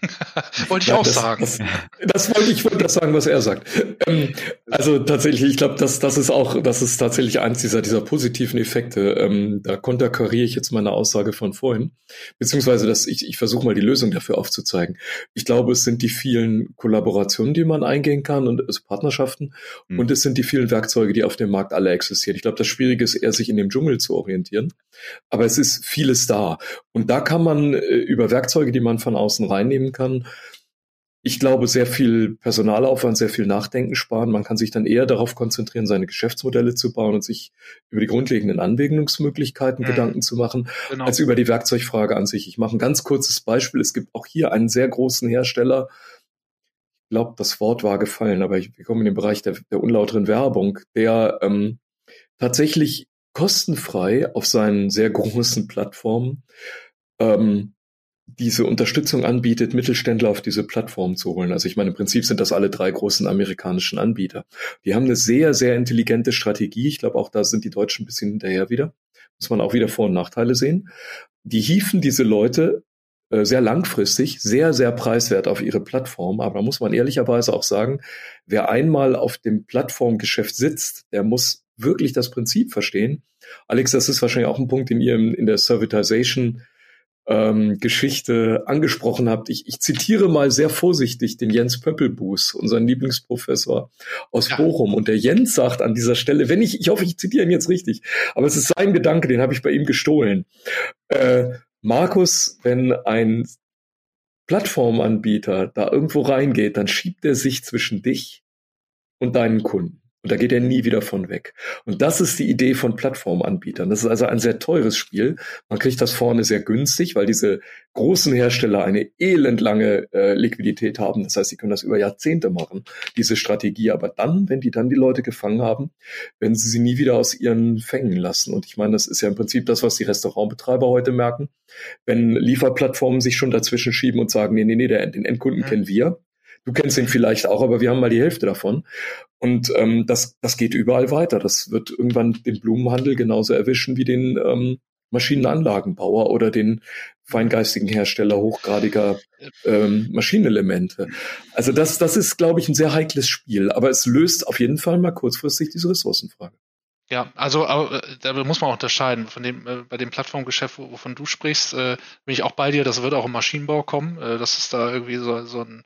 (laughs) wollte ich ja, auch das, sagen. Das, das, wollte ich wollte das sagen, was er sagt. Ähm, also tatsächlich, ich glaube, das, das ist auch, das ist tatsächlich eins dieser, dieser positiven Effekte. Ähm, da konterkariere ich jetzt meine Aussage von vorhin, beziehungsweise dass ich, ich versuche mal die Lösung dafür aufzuzeigen. Ich glaube, es sind die vielen Kollaborationen, die man eingehen kann und also Partnerschaften, mhm. und es sind die vielen Werkzeuge, die auf dem Markt alle existieren. Ich glaube, das Schwierige ist eher, sich in dem Dschungel zu orientieren. Aber es ist vieles da. Und da kann man äh, über Werkzeuge, die man von außen reinnehmen kann, ich glaube, sehr viel Personalaufwand, sehr viel Nachdenken sparen. Man kann sich dann eher darauf konzentrieren, seine Geschäftsmodelle zu bauen und sich über die grundlegenden Anwendungsmöglichkeiten mhm. Gedanken zu machen, genau. als über die Werkzeugfrage an sich. Ich mache ein ganz kurzes Beispiel. Es gibt auch hier einen sehr großen Hersteller. Ich glaube, das Wort war gefallen, aber ich, wir kommen in den Bereich der, der unlauteren Werbung, der ähm, tatsächlich kostenfrei auf seinen sehr großen Plattformen ähm, diese Unterstützung anbietet, Mittelständler auf diese Plattform zu holen. Also ich meine, im Prinzip sind das alle drei großen amerikanischen Anbieter. Die haben eine sehr, sehr intelligente Strategie. Ich glaube, auch da sind die Deutschen ein bisschen hinterher wieder. Muss man auch wieder Vor- und Nachteile sehen. Die hieven diese Leute äh, sehr langfristig, sehr, sehr preiswert auf ihre Plattform. Aber da muss man ehrlicherweise auch sagen, wer einmal auf dem Plattformgeschäft sitzt, der muss wirklich das Prinzip verstehen. Alex, das ist wahrscheinlich auch ein Punkt, den ihr in der Servitization ähm, Geschichte angesprochen habt. Ich, ich zitiere mal sehr vorsichtig den Jens Pöppelbuß, unseren Lieblingsprofessor aus ja. Bochum. Und der Jens sagt an dieser Stelle, wenn ich, ich hoffe, ich zitiere ihn jetzt richtig, aber es ist sein Gedanke, den habe ich bei ihm gestohlen. Äh, Markus, wenn ein Plattformanbieter da irgendwo reingeht, dann schiebt er sich zwischen dich und deinen Kunden. Und da geht er nie wieder von weg. Und das ist die Idee von Plattformanbietern. Das ist also ein sehr teures Spiel. Man kriegt das vorne sehr günstig, weil diese großen Hersteller eine elendlange äh, Liquidität haben. Das heißt, sie können das über Jahrzehnte machen, diese Strategie. Aber dann, wenn die dann die Leute gefangen haben, werden sie sie nie wieder aus ihren Fängen lassen. Und ich meine, das ist ja im Prinzip das, was die Restaurantbetreiber heute merken. Wenn Lieferplattformen sich schon dazwischen schieben und sagen, nee, nee, nee, den Endkunden ja. kennen wir, Du kennst ihn vielleicht auch, aber wir haben mal die Hälfte davon. Und ähm, das, das geht überall weiter. Das wird irgendwann den Blumenhandel genauso erwischen wie den ähm, Maschinenanlagenbauer oder den feingeistigen Hersteller hochgradiger ähm, Maschinenelemente. Also das, das ist, glaube ich, ein sehr heikles Spiel, aber es löst auf jeden Fall mal kurzfristig diese Ressourcenfrage. Ja, also äh, da muss man auch unterscheiden. Von dem, äh, bei dem Plattformgeschäft, wovon du sprichst, äh, bin ich auch bei dir, das wird auch im Maschinenbau kommen. Das ist da irgendwie so, so ein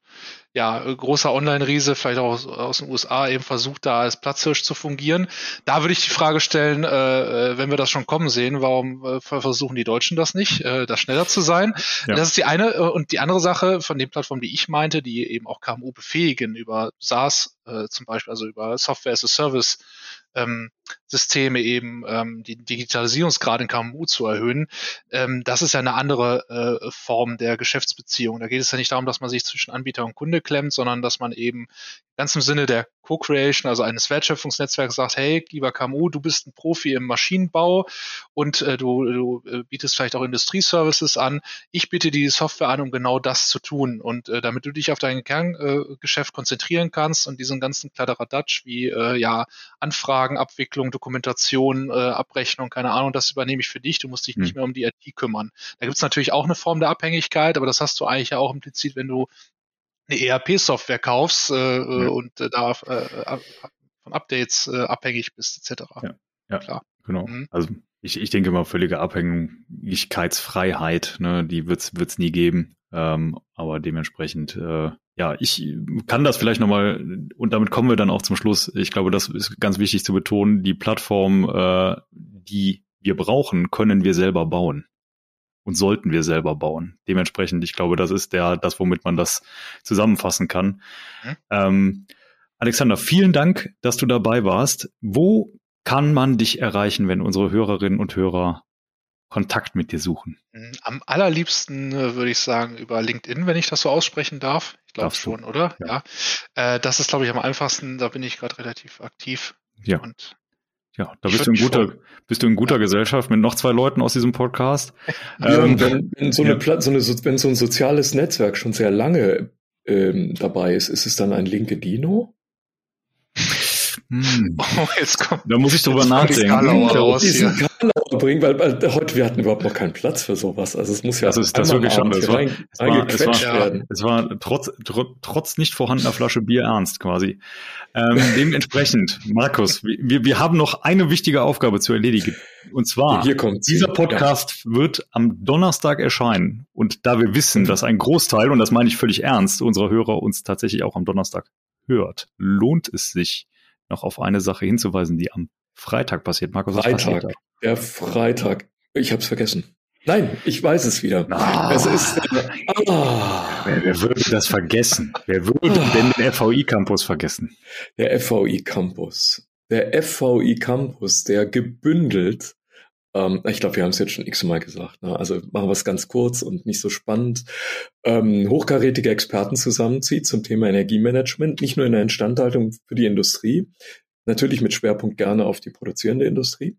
ja, großer Online-Riese, vielleicht auch aus, aus, den USA, eben versucht, da als Platzhirsch zu fungieren. Da würde ich die Frage stellen, äh, äh, wenn wir das schon kommen sehen, warum äh, versuchen die Deutschen das nicht, äh, da schneller zu sein? Ja. Das ist die eine. Äh, und die andere Sache von den Plattformen, die ich meinte, die eben auch KMU befähigen, über SaaS äh, zum Beispiel, also über Software as a Service ähm, Systeme eben ähm, die Digitalisierungsgrad in KMU zu erhöhen, ähm, das ist ja eine andere äh, Form der Geschäftsbeziehung. Da geht es ja nicht darum, dass man sich zwischen Anbieter und Kunde klemmt, sondern dass man eben ganz im Sinne der Co-Creation, also eines Wertschöpfungsnetzwerks sagt, hey, lieber KMU, du bist ein Profi im Maschinenbau und äh, du, du äh, bietest vielleicht auch Industrieservices an. Ich biete die Software an, um genau das zu tun. Und äh, damit du dich auf dein Kerngeschäft äh, konzentrieren kannst und diesen ganzen Kladderadatsch wie äh, ja Anfragen, Abwicklung, Dokumentation, äh, Abrechnung, keine Ahnung, das übernehme ich für dich. Du musst dich hm. nicht mehr um die IT kümmern. Da gibt es natürlich auch eine Form der Abhängigkeit, aber das hast du eigentlich ja auch implizit, wenn du eine ERP-Software kaufst äh, ja. und äh, da äh, von Updates äh, abhängig bist, etc. Ja, ja klar. Genau. Mhm. Also ich, ich denke mal, völlige Abhängigkeitsfreiheit, ne, die wird's wird's nie geben. Ähm, aber dementsprechend, äh, ja, ich kann das vielleicht nochmal, und damit kommen wir dann auch zum Schluss. Ich glaube, das ist ganz wichtig zu betonen. Die Plattform, äh, die wir brauchen, können wir selber bauen und sollten wir selber bauen. Dementsprechend, ich glaube, das ist der, das, womit man das zusammenfassen kann. Mhm. Ähm, Alexander, vielen Dank, dass du dabei warst. Wo kann man dich erreichen, wenn unsere Hörerinnen und Hörer Kontakt mit dir suchen? Mhm. Am allerliebsten äh, würde ich sagen über LinkedIn, wenn ich das so aussprechen darf. Ich glaube schon, oder? Ja. ja. Äh, das ist, glaube ich, am einfachsten. Da bin ich gerade relativ aktiv. Ja. Und ja, da bist du, in guter, bist du in guter. Gesellschaft mit noch zwei Leuten aus diesem Podcast. Ja, ähm, wenn, wenn, so eine, ja. so eine, wenn so ein soziales Netzwerk schon sehr lange ähm, dabei ist, ist es dann ein linke Dino? Hm. (laughs) Oh, jetzt kommt, da muss ich drüber nachdenken. Raus diesen Karlauer bringen, weil, weil, heute wir hatten überhaupt noch keinen Platz für sowas. Also es muss ja das ist das wirklich schon. Es war, es war, es war, es war trotz, tr trotz nicht vorhandener Flasche Bier ernst quasi. Ähm, (laughs) dementsprechend, Markus, wir, wir haben noch eine wichtige Aufgabe zu erledigen. Und zwar, Hier kommt dieser Podcast ja. wird am Donnerstag erscheinen. Und da wir wissen, dass ein Großteil, und das meine ich völlig ernst, unserer Hörer uns tatsächlich auch am Donnerstag hört, lohnt es sich, noch auf eine Sache hinzuweisen, die am Freitag passiert. Markus, was Freitag, passiert da? Der Freitag. Ich habe es vergessen. Nein, ich weiß es wieder. Ah, es ist. Äh, ah, wer, wer, würde das vergessen? Wer würde ah, denn den FVI Campus vergessen? Der FVI Campus. Der FVI Campus, der gebündelt ähm, ich glaube, wir haben es jetzt schon x-mal gesagt. Ne? Also machen wir es ganz kurz und nicht so spannend. Ähm, hochkarätige Experten zusammenzieht zum Thema Energiemanagement, nicht nur in der Instandhaltung für die Industrie, natürlich mit Schwerpunkt gerne auf die produzierende Industrie.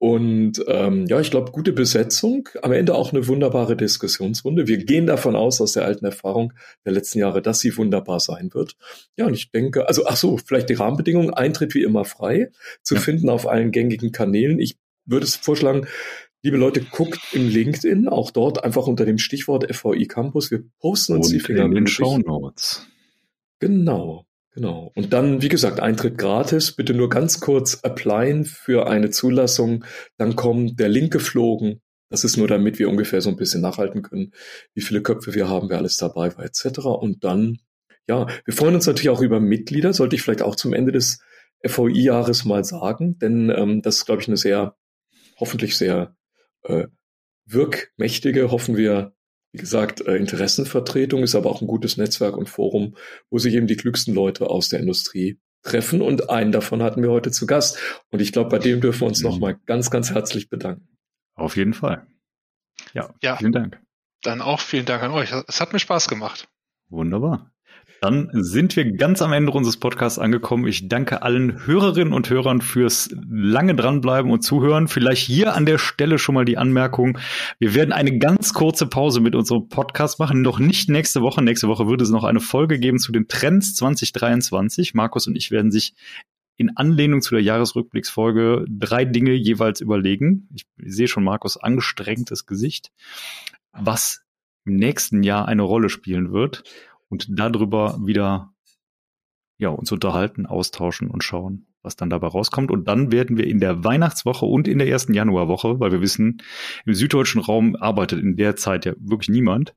Und ähm, ja, ich glaube, gute Besetzung, am Ende auch eine wunderbare Diskussionsrunde. Wir gehen davon aus, aus der alten Erfahrung der letzten Jahre, dass sie wunderbar sein wird. Ja, und ich denke, also ach so, vielleicht die Rahmenbedingungen, Eintritt wie immer frei, zu ja. finden auf allen gängigen Kanälen. Ich würde es vorschlagen, liebe Leute, guckt im LinkedIn, auch dort einfach unter dem Stichwort FVI Campus. Wir posten uns Und die Finger in den Show Notes. Genau. Genau. Und dann, wie gesagt, Eintritt gratis. Bitte nur ganz kurz applyen für eine Zulassung. Dann kommt der Link geflogen. Das ist nur, damit wir ungefähr so ein bisschen nachhalten können, wie viele Köpfe wir haben, wer alles dabei war, etc. Und dann, ja, wir freuen uns natürlich auch über Mitglieder. Sollte ich vielleicht auch zum Ende des FVI-Jahres mal sagen, denn ähm, das ist, glaube ich, eine sehr hoffentlich sehr äh, wirkmächtige, hoffen wir, wie gesagt, äh, Interessenvertretung, ist aber auch ein gutes Netzwerk und Forum, wo sich eben die klügsten Leute aus der Industrie treffen. Und einen davon hatten wir heute zu Gast. Und ich glaube, bei dem dürfen wir uns mhm. nochmal ganz, ganz herzlich bedanken. Auf jeden Fall. Ja, ja, vielen Dank. Dann auch vielen Dank an euch. Es hat mir Spaß gemacht. Wunderbar. Dann sind wir ganz am Ende unseres Podcasts angekommen. Ich danke allen Hörerinnen und Hörern fürs lange dranbleiben und zuhören. Vielleicht hier an der Stelle schon mal die Anmerkung. Wir werden eine ganz kurze Pause mit unserem Podcast machen. Noch nicht nächste Woche. Nächste Woche wird es noch eine Folge geben zu den Trends 2023. Markus und ich werden sich in Anlehnung zu der Jahresrückblicksfolge drei Dinge jeweils überlegen. Ich sehe schon Markus angestrengtes Gesicht, was im nächsten Jahr eine Rolle spielen wird und darüber wieder ja, uns unterhalten, austauschen und schauen, was dann dabei rauskommt. Und dann werden wir in der Weihnachtswoche und in der ersten Januarwoche, weil wir wissen, im süddeutschen Raum arbeitet in der Zeit ja wirklich niemand,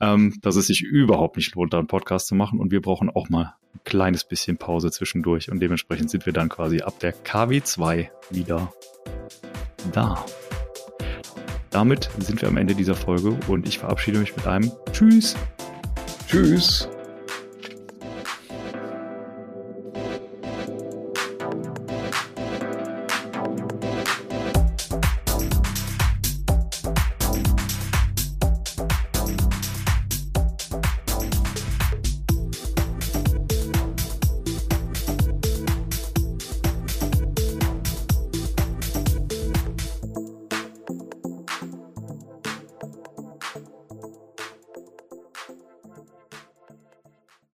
ähm, dass es sich überhaupt nicht lohnt, da einen Podcast zu machen. Und wir brauchen auch mal ein kleines bisschen Pause zwischendurch. Und dementsprechend sind wir dann quasi ab der KW2 wieder da. Damit sind wir am Ende dieser Folge und ich verabschiede mich mit einem Tschüss. Tschüss.